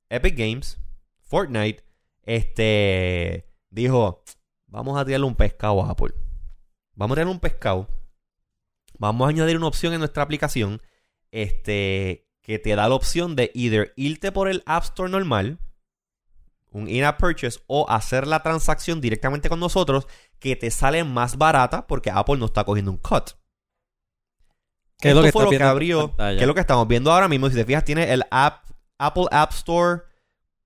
Epic Games, Fortnite, este dijo, vamos a tirarle un pescado a Apple. Vamos a tirarle un pescado. Vamos a añadir una opción en nuestra aplicación, este que te da la opción de either irte por el App Store normal, un in-app purchase o hacer la transacción directamente con nosotros que te sale más barata porque Apple no está cogiendo un cut. ¿Qué es lo que fue lo que abrió, que es lo que estamos viendo ahora mismo. Si te fijas, tiene el app, Apple App Store.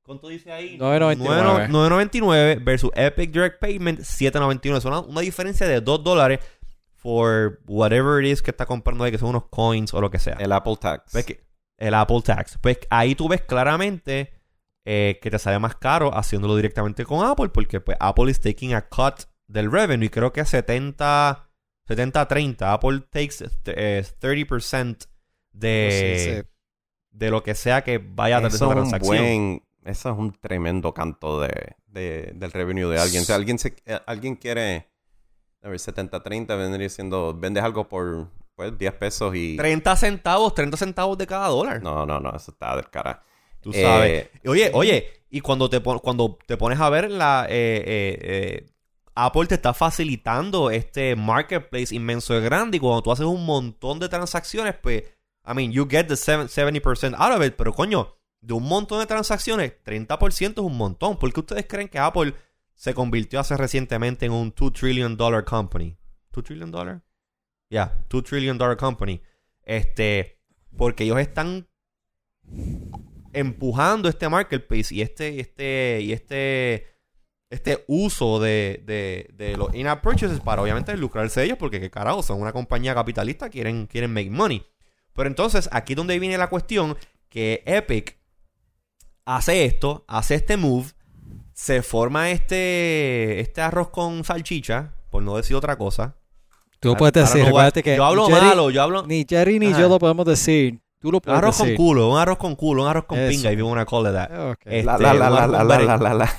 ¿Cuánto dice ahí? 9.99. 9.99 versus Epic Direct Payment 7.99. Es una, una diferencia de 2 dólares for whatever it is que está comprando ahí, que son unos coins o lo que sea. El Apple Tax. Pues que- el Apple Tax. Pues ahí tú ves claramente eh, que te sale más caro haciéndolo directamente con Apple, porque pues Apple is taking a cut del revenue y creo que 70 70-30. Apple takes eh, 30% de, de lo que sea que vaya a Eso esa transacción. buen... Eso es un tremendo canto de, de- del revenue de alguien. Si alguien, se, eh, alguien quiere... A ver, 70-30 vendría siendo... Vendes algo por pues, 10 pesos y... 30 centavos, 30 centavos de cada dólar. No, no, no. Eso está del cara. Tú Eh, sabes. Oye, oye, y cuando te, pon- cuando te pones a ver la... eh, eh, eh, Apple te está facilitando este marketplace inmenso de grande y cuando tú haces un montón de transacciones, pues, I mean, you get the seven- 70% out of it, pero coño, de un montón de transacciones, 30% es un montón. ¿Por qué ustedes creen que Apple se convirtió hace recientemente en un 2 trillion dollar company? ¿2 trillion dollar? Ya, 2 trillion dollar company. Este, porque ellos están empujando este marketplace y este, este, y este, este uso de, de, de los in-app purchases para obviamente lucrarse ellos, porque que carajo, son una compañía capitalista, quieren, quieren make money. Pero entonces, aquí es donde viene la cuestión, que Epic hace esto, hace este move, se forma este, este arroz con salchicha, por no decir otra cosa. Tú puedes decir, no a- que yo hablo Jerry- malo, yo hablo... ni Jerry ni Ajá. yo lo podemos decir. Tú lo Un puedes arroz con culo, un arroz con culo, un arroz con Eso. pinga, if you wanna call it that. Ok. Este, La, la, la, un la, la, la, la, la, la.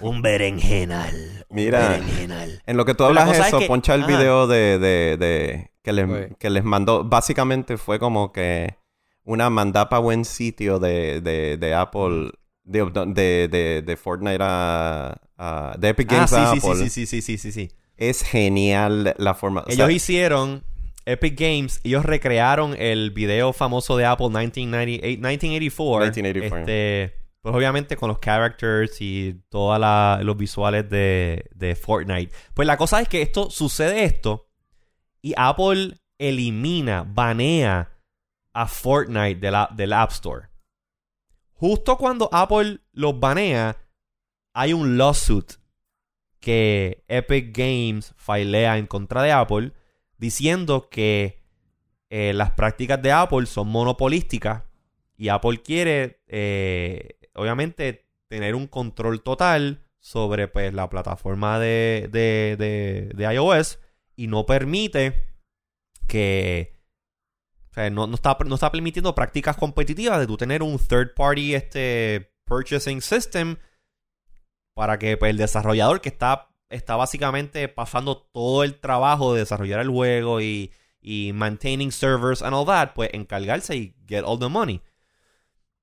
Un berenjenal. un Mira. berenjenal. En lo que tú hablas eso, es que- poncha el ajá. video de, de, de- que, les, que les mandó. Básicamente fue como que una mandapa buen sitio de, de, de Apple, de, de, de, de Fortnite a, a- de Epic Ah, Games sí, a sí, Apple. sí, sí, sí, sí, sí, sí. Es genial la forma. o Ellos sea, hicieron Epic Games, ellos recrearon el video famoso de Apple 1998, 1984. 1984. Este, pues obviamente con los characters y todos los visuales de, de Fortnite. Pues la cosa es que esto sucede esto y Apple elimina, banea a Fortnite de la- del App Store. Justo cuando Apple los banea, hay un lawsuit que Epic Games filea en contra de Apple diciendo que eh, las prácticas de Apple son monopolísticas y Apple quiere, eh, obviamente, tener un control total sobre pues, la plataforma de, de, de- de iOS y no permite que... No, no está, no está permitiendo prácticas competitivas de tú tener un third party este, purchasing system para que pues, el desarrollador que está, está básicamente pasando todo el trabajo de desarrollar el juego y, y maintaining servers and all that, pues encargarse y get all the money.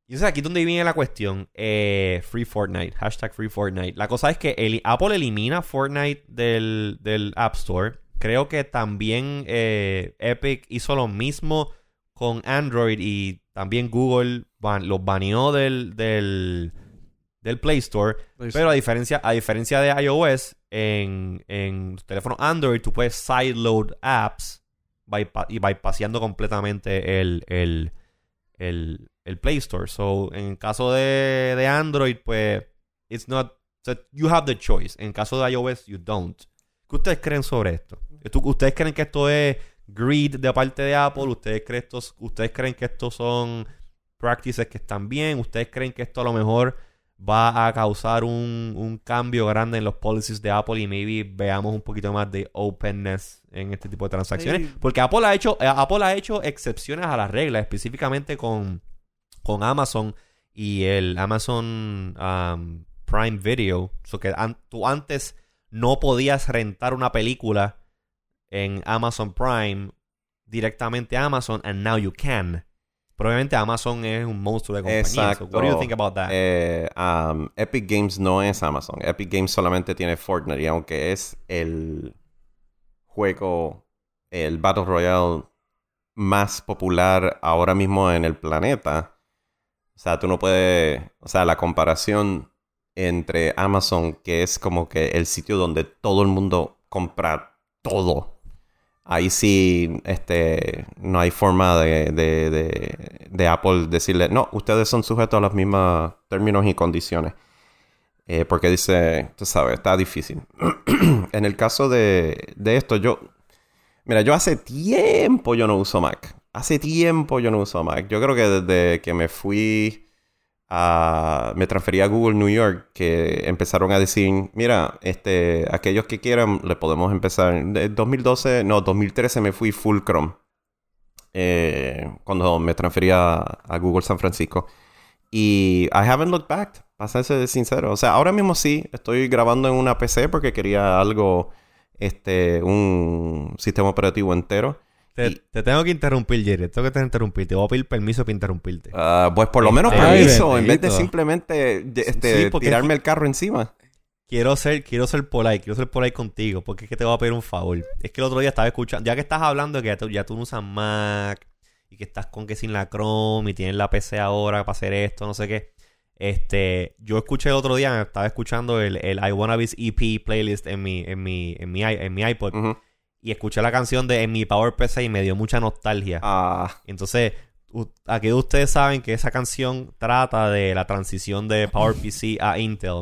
Y entonces aquí es donde viene la cuestión. Eh, free Fortnite. Hashtag Free Fortnite. La cosa es que Apple elimina Fortnite del, del App Store. Creo que también eh, Epic hizo lo mismo con Android y también Google ban- los baneó del, del, del Play Store. Pero a diferencia, a diferencia de iOS, en, en los teléfonos Android tú puedes sideload apps bypa- y bypassando completamente el, el, el, el Play Store. So, en el caso de, de Android, pues, it's not, so you have the choice. En el caso de iOS, you don't. ¿Qué ustedes creen sobre esto? ¿Tú- ¿Ustedes creen que esto es greed de parte de Apple? ¿Ustedes creen, estos, ¿Ustedes creen que estos son practices que están bien? ¿Ustedes creen que esto a lo mejor va a causar un, un cambio grande en los policies de Apple y maybe veamos un poquito más de openness en este tipo de transacciones? Sí. Porque Apple ha hecho, eh, Apple ha hecho excepciones a las reglas, específicamente con, con Amazon y el Amazon um, Prime Video. So que an- tú antes no podías rentar una película en Amazon Prime directamente a Amazon and now you can. Pero obviamente Amazon es un monstruo de compañía. Exacto. So what do you think about that? Eh, um, Epic Games no es Amazon. Epic Games solamente tiene Fortnite. Y aunque es el juego, el Battle Royale más popular ahora mismo en el planeta, o sea, tú no puedes. O sea, la comparación entre Amazon, que es como que el sitio donde todo el mundo compra todo. Ahí sí, este, no hay forma de, de, de, Apple decirle, no, ustedes son sujetos a los mismos términos y condiciones. Eh, porque dice, tú sabes, está difícil. en el caso de esto, yo, mira, yo hace tiempo yo no uso Mac. Hace tiempo yo no uso Mac. Yo creo que desde que me fui me transferí a Google New York, que empezaron a decir, mira, este, aquellos que quieran, le podemos empezar. En 2012, no, 2013 me fui full Chrome. eh, cuando me transferí a, a Google San Francisco. Y I haven't looked back, para ser sincero. O sea, ahora mismo sí, estoy grabando en una PC porque quería algo, este, un sistema operativo entero. Te, y- te tengo que interrumpir, Jerry. Tengo que te interrumpir. Te voy a pedir permiso para interrumpirte. Ah, pues por lo menos Ay, permiso, en vez de simplemente este, Sí, porque- tirarme el carro encima. Quiero ser, quiero ser polite, quiero ser polite contigo, porque es que te voy a pedir un favor. Es que el otro día estaba escuchando, ya que estás hablando de que ya tú, ya tú no usas Mac y que estás con que sin la Chrome y tienes la PC ahora para hacer esto, no sé qué. Este, yo escuché el otro día, estaba escuchando el, el I Wanna Be's EP playlist en mi, en mi, en mi, i- en mi iPod. Y escuché la canción de En mi Power PC y me dio mucha nostalgia. Ah, Entonces, aquí ustedes saben que esa canción trata de la transición de PowerPC a Intel.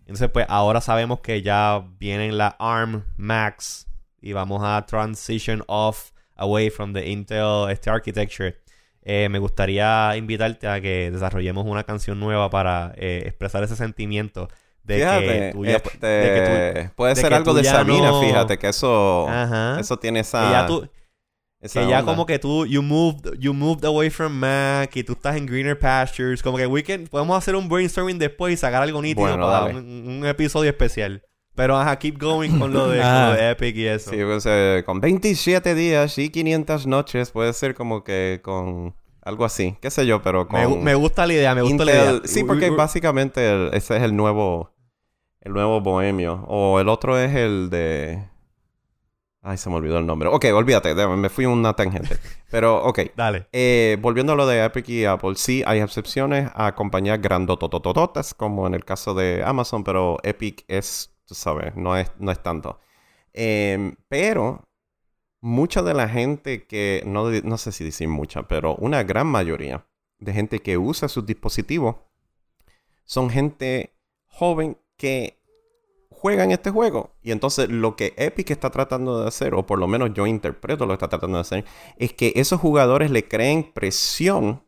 Entonces, pues ahora sabemos que ya vienen la ARM Max y vamos a transition off away from the Intel este architecture. Eh, me gustaría invitarte a que desarrollemos una canción nueva para eh, expresar ese sentimiento de Fíjate, que tú ya, este, de que tú- puede de ser que algo de Sabina, no- fíjate, que eso, Ajá. eso tiene que esa... ya tú, esa Que ya como que tú, you moved, you moved away from Mac y tú estás en greener pastures. Como que we can- podemos hacer un brainstorming después y sacar algo nítido Bueno, para un, un episodio especial. Pero ajá, keep going con lo de, con Ah. lo de Epic y eso. Sí, pues, eh, con 27 días y 500 noches puede ser como que con algo así, qué sé yo, pero con me, me gusta la idea, me gusta la Intel- idea. Sí, porque básicamente el- ese es el nuevo el nuevo bohemio o el otro es el de Ay, se me olvidó el nombre. Ok, olvídate, me fui una tangente. Pero, ok. Dale. Eh, volviendo a lo de Epic y Apple, sí hay excepciones a compañías grandotototototas, como en el caso de Amazon, pero Epic es, tú sabes, no es, no es tanto. Em, pero mucha de la gente que, no, no sé si decir mucha, pero una gran mayoría de gente que usa sus dispositivos son gente joven que juegan este juego. Y entonces lo que Epic está tratando de hacer, o por lo menos yo interpreto lo que está tratando de hacer, es que esos jugadores le creen presión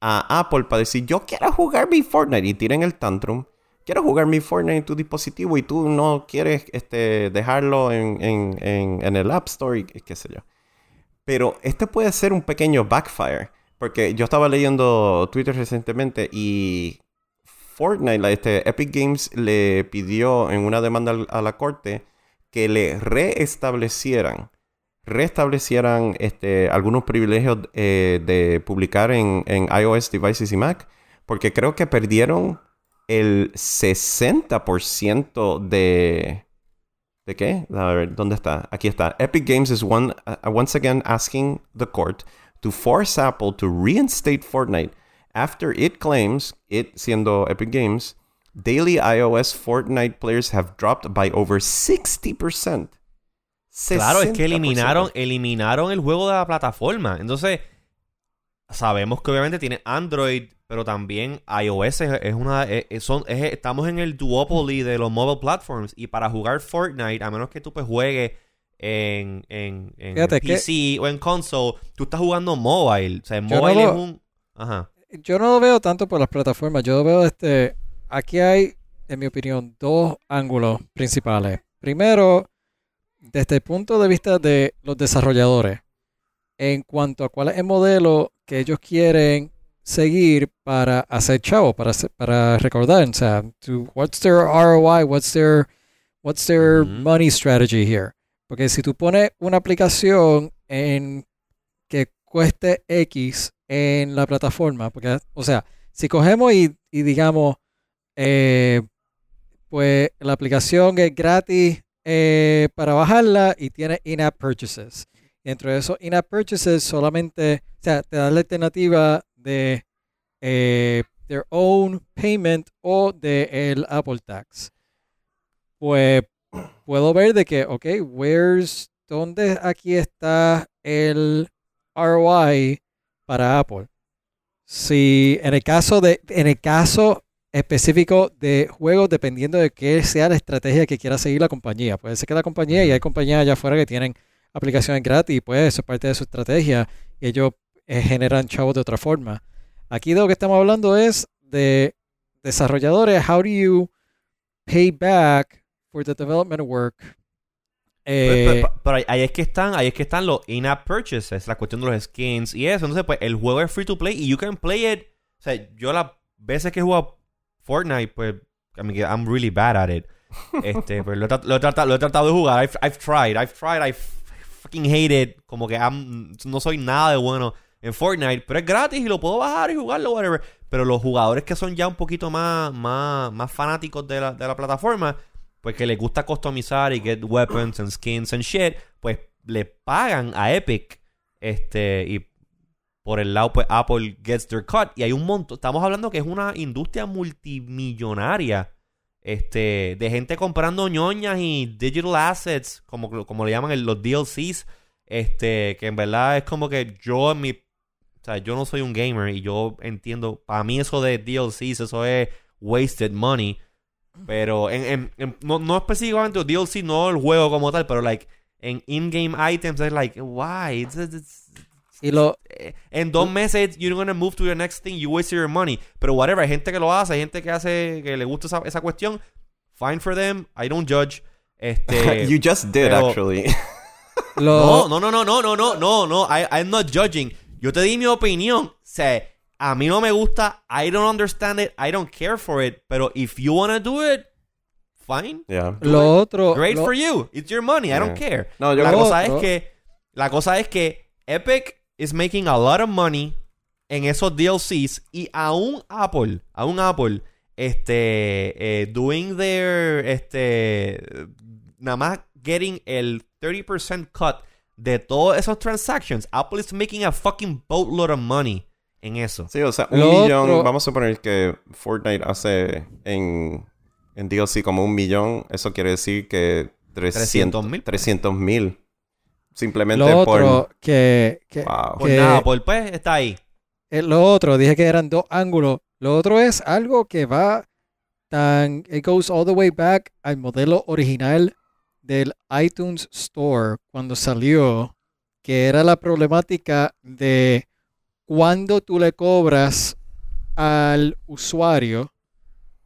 a Apple para decir, yo quiero jugar mi Fortnite y tiren el tantrum. Quiero jugar mi Fortnite en tu dispositivo y tú no quieres este, dejarlo en, en- en- en el App Store y qué sé yo. Pero este puede ser un pequeño backfire. Porque yo estaba leyendo Twitter recientemente y Fortnite, este, Epic Games le pidió en una demanda a la corte que le reestablecieran, este, algunos privilegios eh, de publicar en, en iOS devices y Mac, porque creo que perdieron el 60% de... ¿De qué? A ver, ¿dónde está? Aquí está. Epic Games is one, uh, once again asking the court to force Apple to reinstate Fortnite after it claims, it siendo Epic Games, daily iOS Fortnite players have dropped by over 60%. Claro, es que 60%. eliminaron, eliminaron el juego de la plataforma. Entonces, sabemos que obviamente tiene Android, pero también iOS es, es una. es- son, es- estamos en el duopoly de los mobile platforms. Y para jugar Fortnite, a menos que tú pues juegues en, en, en Fíjate que- PC o en console, tú estás jugando mobile. O sea, no mobile es un. Ajá. Yo no lo veo tanto por las plataformas. Yo veo este. Aquí hay, en mi opinión, dos ángulos principales. Primero, desde el punto de vista de los desarrolladores, en cuanto a cuál es el modelo que ellos quieren seguir para hacer chavo, para, hacer- para recordar, o sea, to- what's their ROI, what's their, what's their money strategy here. Porque si tú pones una aplicación en que cueste X en la plataforma, porque, o sea, si cogemos y, digamos, eh, pues la aplicación es gratis eh, para bajarla y tiene in-app purchases. Dentro de esos in-app purchases solamente, o sea, te da la alternativa de eh, their own payment o de el Apple Tax. Pues puedo ver de que, ok, where's, ¿dónde aquí está el ROI para Apple? Si en el caso de, en el caso específico de juegos, dependiendo de qué sea la estrategia que quiera seguir la compañía. Puede ser que la compañía, y hay compañías allá afuera que tienen aplicaciones gratis, pues eso es parte de su estrategia, y ellos eh, generan chavos de otra forma. Aquí de lo que estamos hablando es de desarrolladores, how do you pay back for the development work? Eh, Pero, pero- pero ahí, es que están, ahí es que están los in-app purchases, la cuestión de los skins y eso. Entonces, pues, el juego es free to play y you can play it. O sea, yo las veces que he jugado Fortnite, pues, I mean, I'm really bad at it. Este, pues lo he, tra- lo he tratado, lo he tratado de jugar. I've, I've tried, I've tried, I fucking hate it. Como que I'm- no soy nada de bueno en Fortnite, pero es gratis y lo puedo bajar y jugarlo, whatever. Pero los jugadores que son ya un poquito más, más, más fanáticos de la, de la plataforma, pues que les gusta customizar y get weapons and skins and shit, pues le pagan a Epic. Este, y por el lado, pues Apple gets their cut. Y hay un montón. Estamos hablando que es una industria multimillonaria. Este, de gente comprando ñoñas y digital assets, como, como le llaman los DLCs. Este, que en verdad es como que yo en mi. O sea, yo no soy un gamer y yo entiendo. Para mí, eso de DLCs, eso es wasted money. Pero en, en- en- no, no específicamente los DLC, no el juego como tal, pero like en in-game items es like, why? It's- it's- it's- y lo, eh, en dos meses you're gonna move to your next thing, you waste your money. Pero whatever, hay gente que lo hace, hay gente que hace, que le gusta esa, esa cuestión. Fine for them, I don't judge. Este, you just did, pero- actually. Lo- No, no, no, no, no, no, no, no. I, I'm not judging. Yo te di mi opinión. O sea, a mí no me gusta. I don't understand it. I don't care for it. Pero if you wanna do it, fine. Yeah. Lo otro. Great lo- for you. It's your money. I don't care. No, yo la creo- cosa es otro- que la cosa es que Epic is making a lot of money en esos DLCs y aún Apple, aún Apple este eh, doing their este nada más getting el 30% cut de todos esos transactions. Apple is making a fucking boatload of money en eso. Sí, o sea, un Lo millón. otro- Vamos a suponer que Fortnite hace en, en DLC como un millón. Eso quiere decir que 300 300,000. 300 mil. Simplemente Lo por. otro que, que, Wow. Pues que- nada, pues, pues está ahí. eh, lo otro, dije que eran dos ángulos. Lo otro es algo que va tan, it goes all the way back al modelo original del iTunes Store cuando salió, que era la problemática de cuando tú le cobras al usuario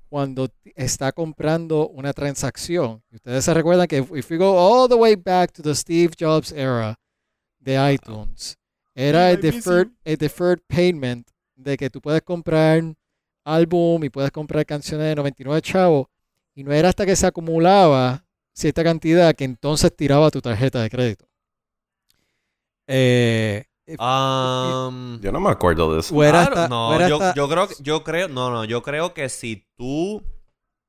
cuando está comprando una transacción. Ustedes se recuerdan que if, we go all the way back to the Steve Jobs era de iTunes, era el deferred, el deferred payment de que tú puedes comprar álbum y puedes comprar canciones de 99 chavos y no era hasta que se acumulaba cierta cantidad que entonces tiraba tu tarjeta de crédito. Eh, Um, Yo no me acuerdo de eso. Claro, hasta- no, yo, hasta- yo creo, yo creo, no, no, yo creo que si tú,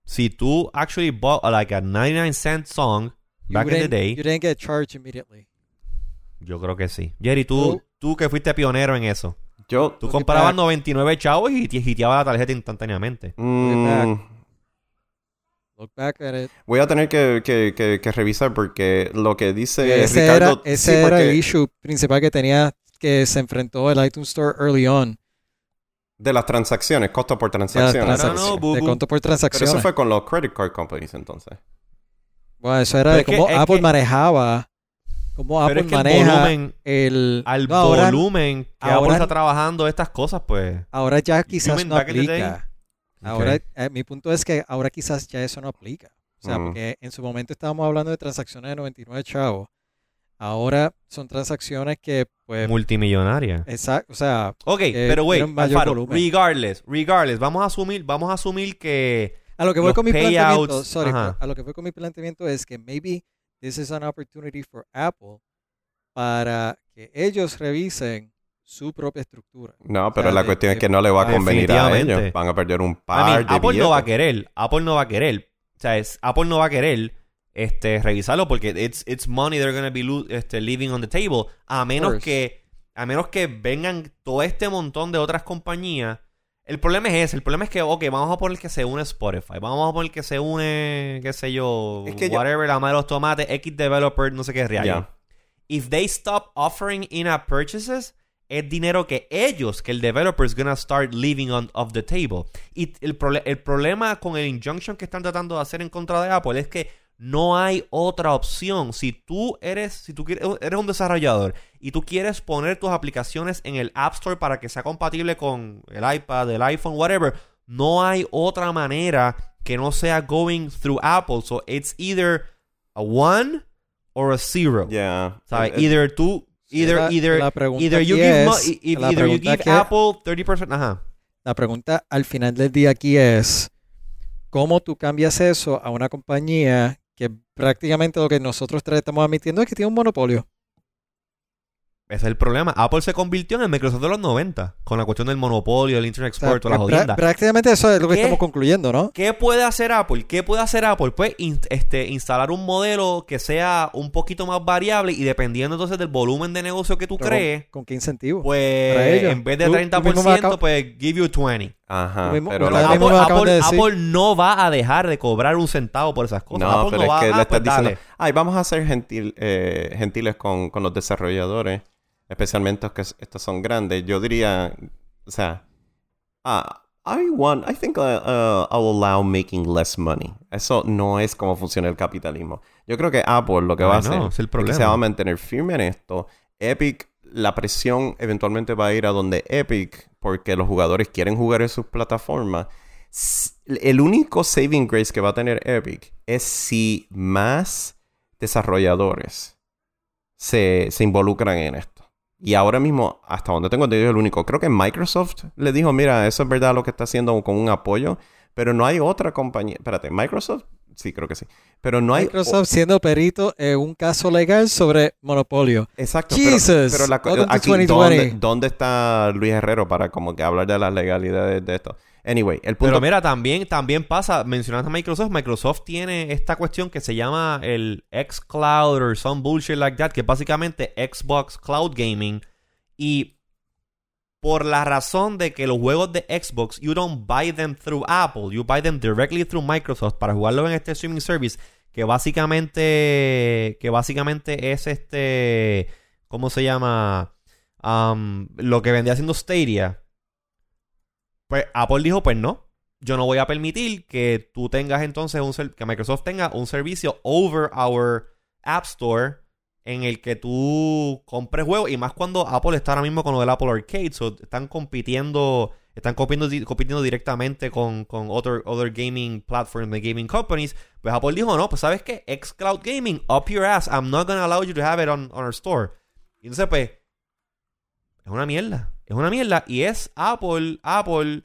si tú actually bought like a 99 cent song you back in the day, you didn't get charged immediately. yo creo que sí. Jerry, tú, Tú- tú que fuiste pionero en eso, Yo. tú Look comprabas back. 99 chavos y te hiteaba la tarjeta instantáneamente. mm, Look back at it. voy a tener que, que, que, que revisar porque lo que dice ese Ricardo. era, ese sí, era el issue principal que tenía que se enfrentó el iTunes Store early on. De las transacciones, costo por De, las transacción. transac- No, no, de conto por Pero eso fue con los credit card companies entonces. Bueno, eso era Pero de que- cómo Apple que- manejaba. Cómo Apple Pero es que el maneja volumen, el. al No, ahora, volumen que ahora- Apple está trabajando estas cosas, pues. ahora ya quizás no aplica. Ahora, eh, mi punto es que ahora quizás ya eso no aplica. O sea, Mm. porque en su momento estábamos hablando de transacciones de 99 chavos. Ahora son transacciones que, pues, multimillonaria. exacto, o sea, Ok, eh, pero volumen. regardless, regardless, vamos a asumir, vamos a asumir que a lo que voy con mi planteamiento, sorry, a lo que voy con mi planteamiento es que maybe this is an opportunity for Apple para que ellos revisen su propia estructura. No, pero sea, la de- cuestión es de- que no le va a convenir a ellos. Van a perder un I par mean, de Apple no va a querer, Apple no va a querer, o sea, es- Apple no va a querer este revisarlo porque it's, it's money they're gonna be este, leaving on the table a menos que a menos que vengan todo este montón de otras compañías. El problema es ese, el problema es que, ok, vamos a poner que se une Spotify, vamos a poner que se une, qué sé yo, Es que yo- whatever, la madre de los tomates, X developer, no sé qué real. Ya. if they stop offering in-app purchases, es dinero que ellos, que el developer is gonna start leaving on of the table. Y el, el problema con el injunction que están tratando de hacer en contra de Apple es que no hay otra opción. Si tú eres, si tú quieres, eres un desarrollador y tú quieres poner tus aplicaciones en el App Store para que sea compatible con el iPad, el iPhone, whatever, no hay otra manera que no sea going through Apple. So it's either a one or a zero. Yeah. ¿Sabes? Either tú, either, la- either, la either you give, es- if- either you give que- Apple 30%, ajá. La pregunta al final del día aquí es, ¿cómo tú cambias eso a una compañía que prácticamente lo que nosotros estamos admitiendo es que tiene un monopolio? Ese es el problema. Apple se convirtió en el Microsoft de los 90 con la cuestión del monopolio, del Internet O sea, Explorer, toda la jodienda. prácticamente eso es lo que estamos concluyendo, ¿no? ¿Qué puede hacer Apple? ¿Qué puede hacer Apple? Pues in- este, instalar un modelo que sea un poquito más variable y dependiendo entonces del volumen de negocio que tú Pero crees, ¿Con qué incentivo? pues en vez de Tú- tú 30%, mismo me acabas- pues give you 20. Ajá. Mismo- pero la- Apple, Apple- de. Apple no va a dejar de cobrar un centavo por esas cosas. No, Apple pero no va es que a le ah, pues estás diciendo, dale. ay, vamos a ser gentil, eh, gentiles con, con los desarrolladores, especialmente los que estos son grandes. Yo diría, o sea, ah, I want, I think uh, uh, I'll allow making less money. Eso no es como funciona el capitalismo. Yo creo que Apple lo que va a hacer es el es que problema. se va a mantener firme en esto. Epic, la presión eventualmente va a ir a donde Epic, porque los jugadores quieren jugar en sus plataformas. El único saving grace que va a tener Epic es si más desarrolladores se, se involucran en esto. Y ahora mismo, hasta donde tengo entendido, el único. Creo que Microsoft le dijo, mira, eso es verdad lo que está haciendo con un apoyo, pero no hay otra compañía. Espérate, Microsoft, sí, creo que sí. Pero no hay... Microsoft siendo perito en un caso legal sobre monopolio. Exacto. Jesus, pero, pero la, aquí, 2020. ¿dónde, dónde está Luis Herrero para como que hablar de las legalidades de esto? Anyway, el punto... Pero mira, también, también pasa, mencionaste a Microsoft, Microsoft tiene esta cuestión que se llama el xCloud or some bullshit like that, que es básicamente Xbox Cloud Gaming. Y por la razón de que los juegos de Xbox, you don't buy them through Apple, you buy them directly through Microsoft para jugarlo en este streaming service, que básicamente, que básicamente es este, ¿cómo se llama? Um, lo que vendía haciendo Stadia. Pues Apple dijo, pues no, yo no voy a permitir que tú tengas entonces un que Microsoft tenga un servicio over our App Store en el que tú compres juegos y más cuando Apple está ahora mismo con lo del Apple Arcade, so están compitiendo están compitiendo, compitiendo directamente con, con other, other gaming platforms de gaming companies, pues Apple dijo, no, pues sabes qué, xCloud Gaming, up your ass, I'm not gonna allow you to have it on, on our store. Y entonces pues es una mierda, es una mierda. Y es Apple, Apple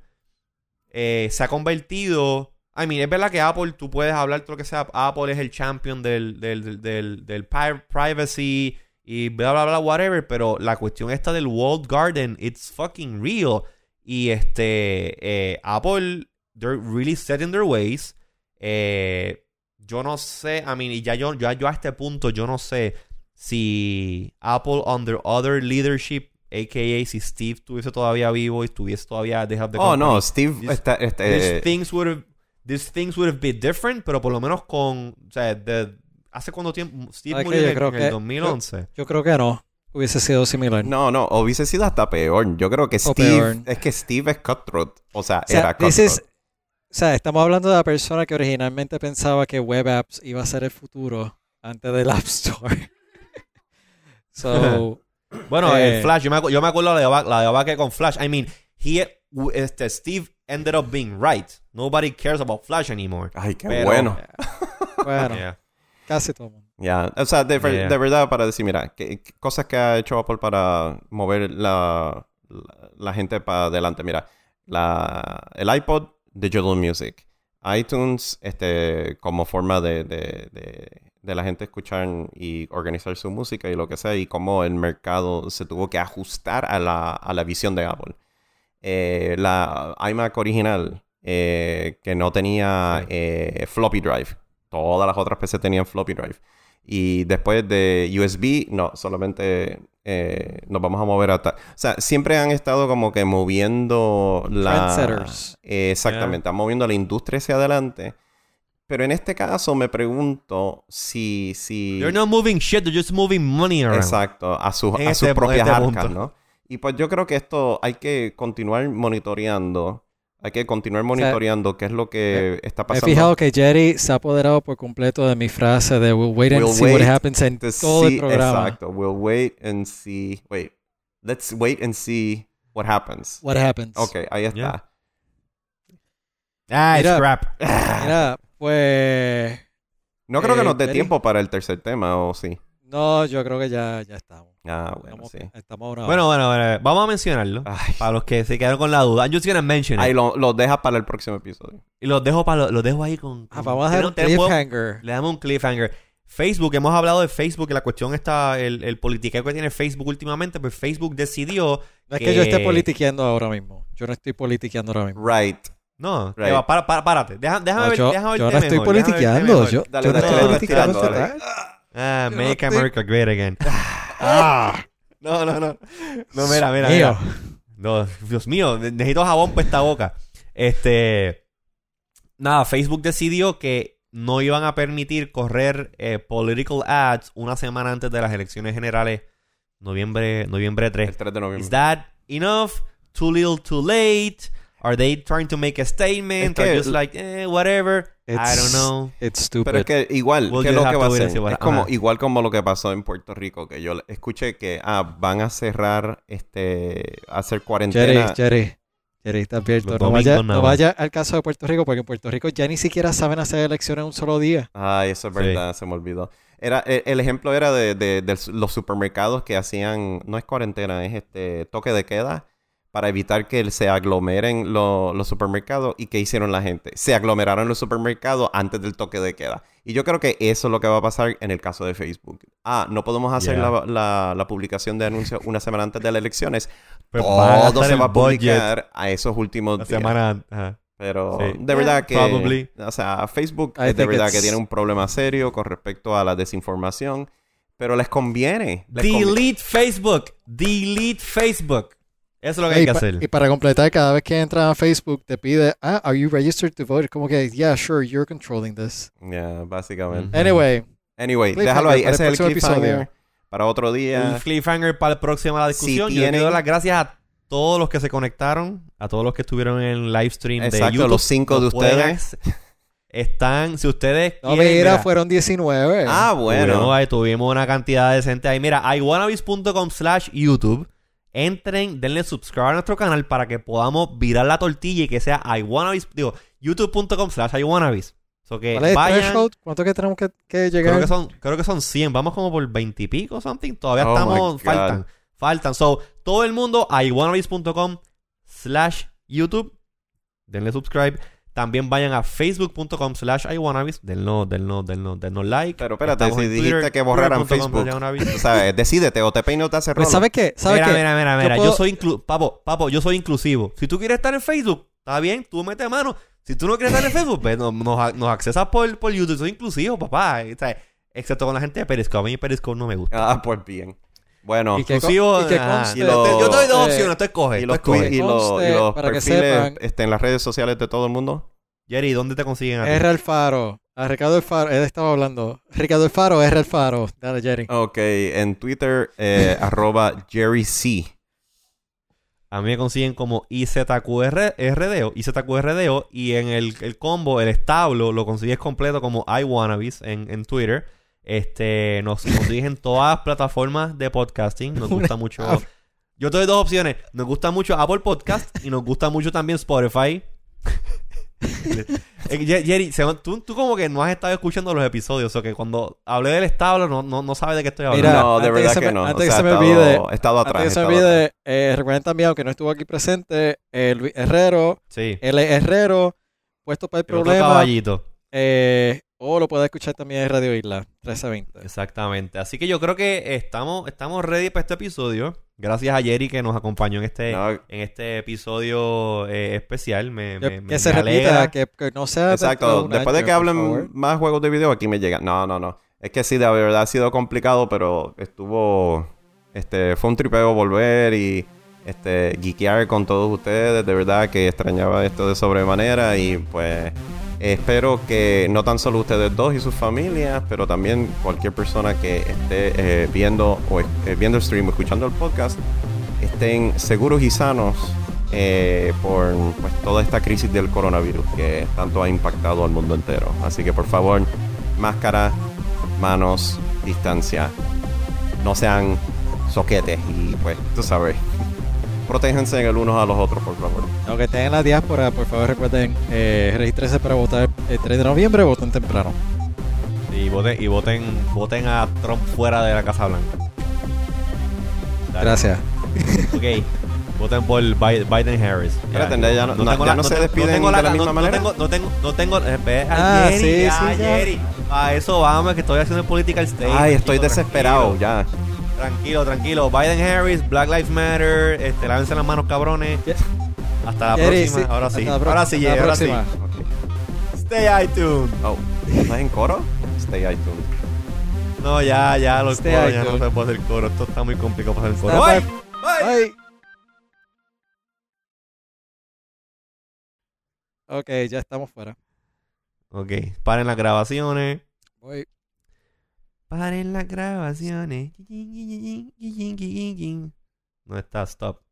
eh, se ha convertido I mean, es verdad que Apple, tú puedes hablar todo lo que sea. Apple es el champion del, del, del, del, privacy y bla, bla, bla, whatever. Pero la cuestión esta del walled garden, it's fucking real. Y este, eh, Apple, they're really set in their ways. Eh, yo no sé, I mean, y ya yo, ya yo a este punto, yo no sé si Apple under other leadership, a.k.a. si Steve estuviese todavía vivo y estuviese todavía dejado de Oh, no, Steve This- está... este, these eh, things would have these things would have been different, pero por lo menos con, o sea, de- hace cuánto tiempo Steve ¿Sabes murió en, creo en el que- 2011. Yo creo que no. Hubiese sido similar. No, no, hubiese sido hasta peor. Yo creo que O Steve... peor. Es que Steve es cutthroat. O sea, O sea, era cutthroat. is- o sea, estamos hablando de la persona que originalmente pensaba que web apps iba a ser el futuro antes del App Store. so, Bueno, Eh. el Flash, yo me, yo me acuerdo la de, la de Abaque con Flash. I mean, he, este, Steve ended up being right. Nobody cares about Flash anymore. Ay, qué Pero- bueno. bueno, Yeah. casi todo el mundo. Ya, o sea, de, ver- Yeah. de verdad, para decir, mira, ¿qué, qué cosas que ha hecho Apple para mover la, la, la gente para adelante. Mira, la, el iPod, Digital Music. iTunes, este, como forma de, de, de, de la gente escuchar y organizar su música y lo que sea, y cómo el mercado se tuvo que ajustar a la, a la visión de Apple. Eh, la iMac original, eh, que no tenía eh, floppy drive. Todas las otras PC tenían floppy drive. Y después de USB, no, solamente eh, nos vamos a mover hasta... O sea, siempre han estado como que moviendo la... Eh, exactamente, están moviendo la industria hacia adelante. Pero en este caso me pregunto si... si... They're not moving shit, they're just moving money around. Exacto, a sus, a sus este- propias en este arcas, punto. ¿no? Y pues yo creo que esto hay que continuar monitoreando. Hay que continuar monitoreando qué es lo que está Me he pasando. fijado que Jerry se ha apoderado por completo de mi frase de we'll wait and We'll see what happens en to todo see- el programa. Exacto. We'll wait and see. Wait. Let's wait and see what happens. What happens. Ok, ahí está. Yeah. Ah, it's crap. Mira, pues... No creo que Eh, nos dé Jerry. tiempo para el tercer tema, ¿o sí? No, yo creo que ya, ya estamos. Ah, bueno, estamos, sí. estamos a una Bueno, bueno, bueno, vamos a mencionarlo. Ay, Para los que se quedaron con la duda. I'm just gonna mention it. ahí lo, lo dejas para el próximo episodio. Y los dejo, para, los dejo ahí con... Ah, con- vamos a hacer un cliffhanger. Le damos un cliffhanger. Facebook, hemos hablado de Facebook y la cuestión está, el, el politiqueo que tiene Facebook últimamente, pues Facebook decidió... No es que yo esté que- politiqueando ahora mismo. Yo no estoy politiqueando ahora mismo. Right. No, Right. va, para, para, párate. Deja- déjame No, ver, yo, déjame yo no verte estoy mejor, politiqueando. Yo, Dale, yo no dale, estoy politiqueando. Ah, no make America great again. Ah, No, no, no. No, mira, mira, mío. mira. No, Dios mío, ne- necesito jabón para esta boca. Este. Nada, Facebook decidió que no iban a permitir correr eh, political ads una semana antes de las elecciones generales, noviembre, noviembre 3. El 3 de noviembre. Is that enough? Too little, too late? Are they trying to make a statement? Es que- Or just like, eh, whatever? I don't know. It's stupid. Pero es que igual, We'll ¿qué es lo que va a hacer? Es como, igual como lo que pasó en Puerto Rico, que yo escuché que ah, van a cerrar, este, hacer Jerry, cuarentena. Jerry, Jerry, está abierto. No vaya, no vaya al caso de Puerto Rico, porque en Puerto Rico ya ni siquiera saben hacer elecciones en un solo día. Ay, eso es Sí. verdad, se me olvidó. Era, el, el ejemplo era de, de- de los supermercados que hacían, no es cuarentena, es este toque de queda para evitar que se aglomeren lo- los supermercados. ¿Y qué hicieron la gente? Se aglomeraron los supermercados antes del toque de queda. Y yo creo que eso es lo que va a pasar en el caso de Facebook. Ah, no podemos hacer Yeah. la, la- la publicación de anuncios una semana antes de las elecciones. Pues van a Todo se va a publicar a esos últimos La días. semana. ajá. Pero Sí. de verdad que, Probably. o sea, Facebook I es de verdad que it's- tiene un problema serio con respecto a la desinformación, pero les conviene. les conviene. Delete Facebook. Delete Facebook. Eso es lo que hay y, que pa- hacer. y para completar, cada vez que entras a Facebook te pide, ah, are you registered to vote? Como que, yeah, sure, you're controlling this. Yeah, básicamente. Anyway, Anyway, déjalo ahí. para el Ese es el próximo cliffhanger episodio. para otro día. El cliffhanger para el próximo a la discusión. Si Yo tienen- dar las gracias a todos los que se conectaron, a todos los que estuvieron en el live stream de Exacto, YouTube. los cinco de puedes- Están, si ustedes no quieren, mira, mira, fueron 19. Ah, Bueno, bueno. ahí tuvimos una cantidad decente ahí. Mira, iwanabis.com slash YouTube. Entren, denle subscribe a nuestro canal para que podamos virar la tortilla y que sea iwanabis, digo, youtube.com slash iwanabis. So que ¿Cuál es el vayan, threshold? ¿Cuánto que tenemos que, que llegar? creo que son, creo que son 100, vamos como por 20 y pico, something. Todavía Oh estamos, faltan, faltan. So, todo el mundo a iwanabis.com slash YouTube. Denle subscribe. También vayan a facebook.com slash iwanabis. Denlo, denlo, denlo, denlo like. Pero espérate, Estamos si en dijiste Twitter, que borraran Facebook. O sea, decídete o te peino o te hace Pues, rolo. ¿sabes qué? ¿Sabes Mira, qué? mira, mira, mira. Yo, puedo- soy inclu papo, papo, yo soy inclusivo. Si tú quieres estar en Facebook, está bien, tú mete mano. Si tú no quieres estar en Facebook, pues no- nos, nos accesas por, por YouTube. Soy inclusivo, papá. O sea, excepto con la gente de Periscope. A mí Periscope no me gusta. Ah, pues bien. Bueno, con- y que conste- Y lo- yo te doy dos eh, opciones, tú escoges. y los, escoges. y los, y los para que sepan. este, en las redes sociales de todo el mundo. Jerry, ¿dónde te consiguen a ti? R Alfaro. A Ricardo Alfaro. Él estaba hablando. Ricardo Alfaro, R Alfaro. Dale, Jerry. Ok, en Twitter, eh, arroba Jerry C. A mí me consiguen como IZQRDO, IZQRDO y en el, el combo, el establo, lo consigues completo como iWannabes en, en Twitter. Este, nos consigues en todas las plataformas de podcasting. Nos gusta mucho. Yo te doy dos opciones. Nos gusta mucho Apple Podcast y nos gusta mucho también Spotify. Eh, Jerry, se- tú, tú como que no has estado escuchando los episodios, o que cuando hablé del establo no, no, no sabes de qué estoy hablando. Mira, no, de antes que verdad que, me- no. antes O que sea, se me olvide- he estado Antes atrás. que he se me olvide, eh, recuerden también, aunque no estuvo aquí presente, eh, Luis Herrero, sí. L. Herrero, puesto para el El otro problema. caballito. eh, o lo puede escuchar también en Radio Isla, 1320. Exactamente. Así que yo creo que estamos, estamos ready para este episodio. Gracias a Jerry que nos acompañó en este, No, en este episodio eh, especial. Me, Yo- me- me- que se me repita, que, que no sea. de Exacto. Después de que hablen más juegos de video, aquí me llegan. No, no, no. Es que sí, de verdad ha sido complicado, pero estuvo. Este, fue un tripeo volver y este, geekear con todos ustedes. De verdad que extrañaba esto de sobremanera y pues. Espero que no tan solo ustedes dos y sus familias, pero también cualquier persona que esté eh, viendo o eh, viendo el stream escuchando el podcast estén seguros y sanos eh, por pues, toda esta crisis del coronavirus que tanto ha impactado al mundo entero. Así que por favor, máscara, manos, distancia, no sean soquetes y pues tú sabes, protéjanse el unos a los otros, por favor. Aunque estén en la diáspora, por favor recuerden, eh, regístrense para votar el 3 de noviembre, voten temprano. Y voten, y voten, voten a Trump fuera de la Casa Blanca. Dale. Gracias. Ok. Voten por Bi- Biden Harris. Espérate, ya no- no- ya no se despiden tengo de la no- misma no manera. tengo, no tengo, no tengo, eh, Ah, Jerry, sí, ya, sí, ya. Jerry. A eso vamos, que estoy haciendo el political statement. Ay, estoy chico, desesperado tranquilo. ya. Tranquilo, tranquilo. Biden Harris, Black Lives Matter, este, lávense las manos, cabrones. Hasta la Jerry, próxima. sí, Ahora sí. Ahora sí, hasta ahora sí. próxima. Ok. Stay iTunes. Oh, ¿estás en coro? Stay iTunes. No, ya, ya, los Stay coros, ya no se puede hacer coro. Esto está muy complicado para hacer coro. Bye. Bye. Bye. Ok, ya estamos fuera. Ok, paren las grabaciones. Voy. Paren las grabaciones. No está, stop.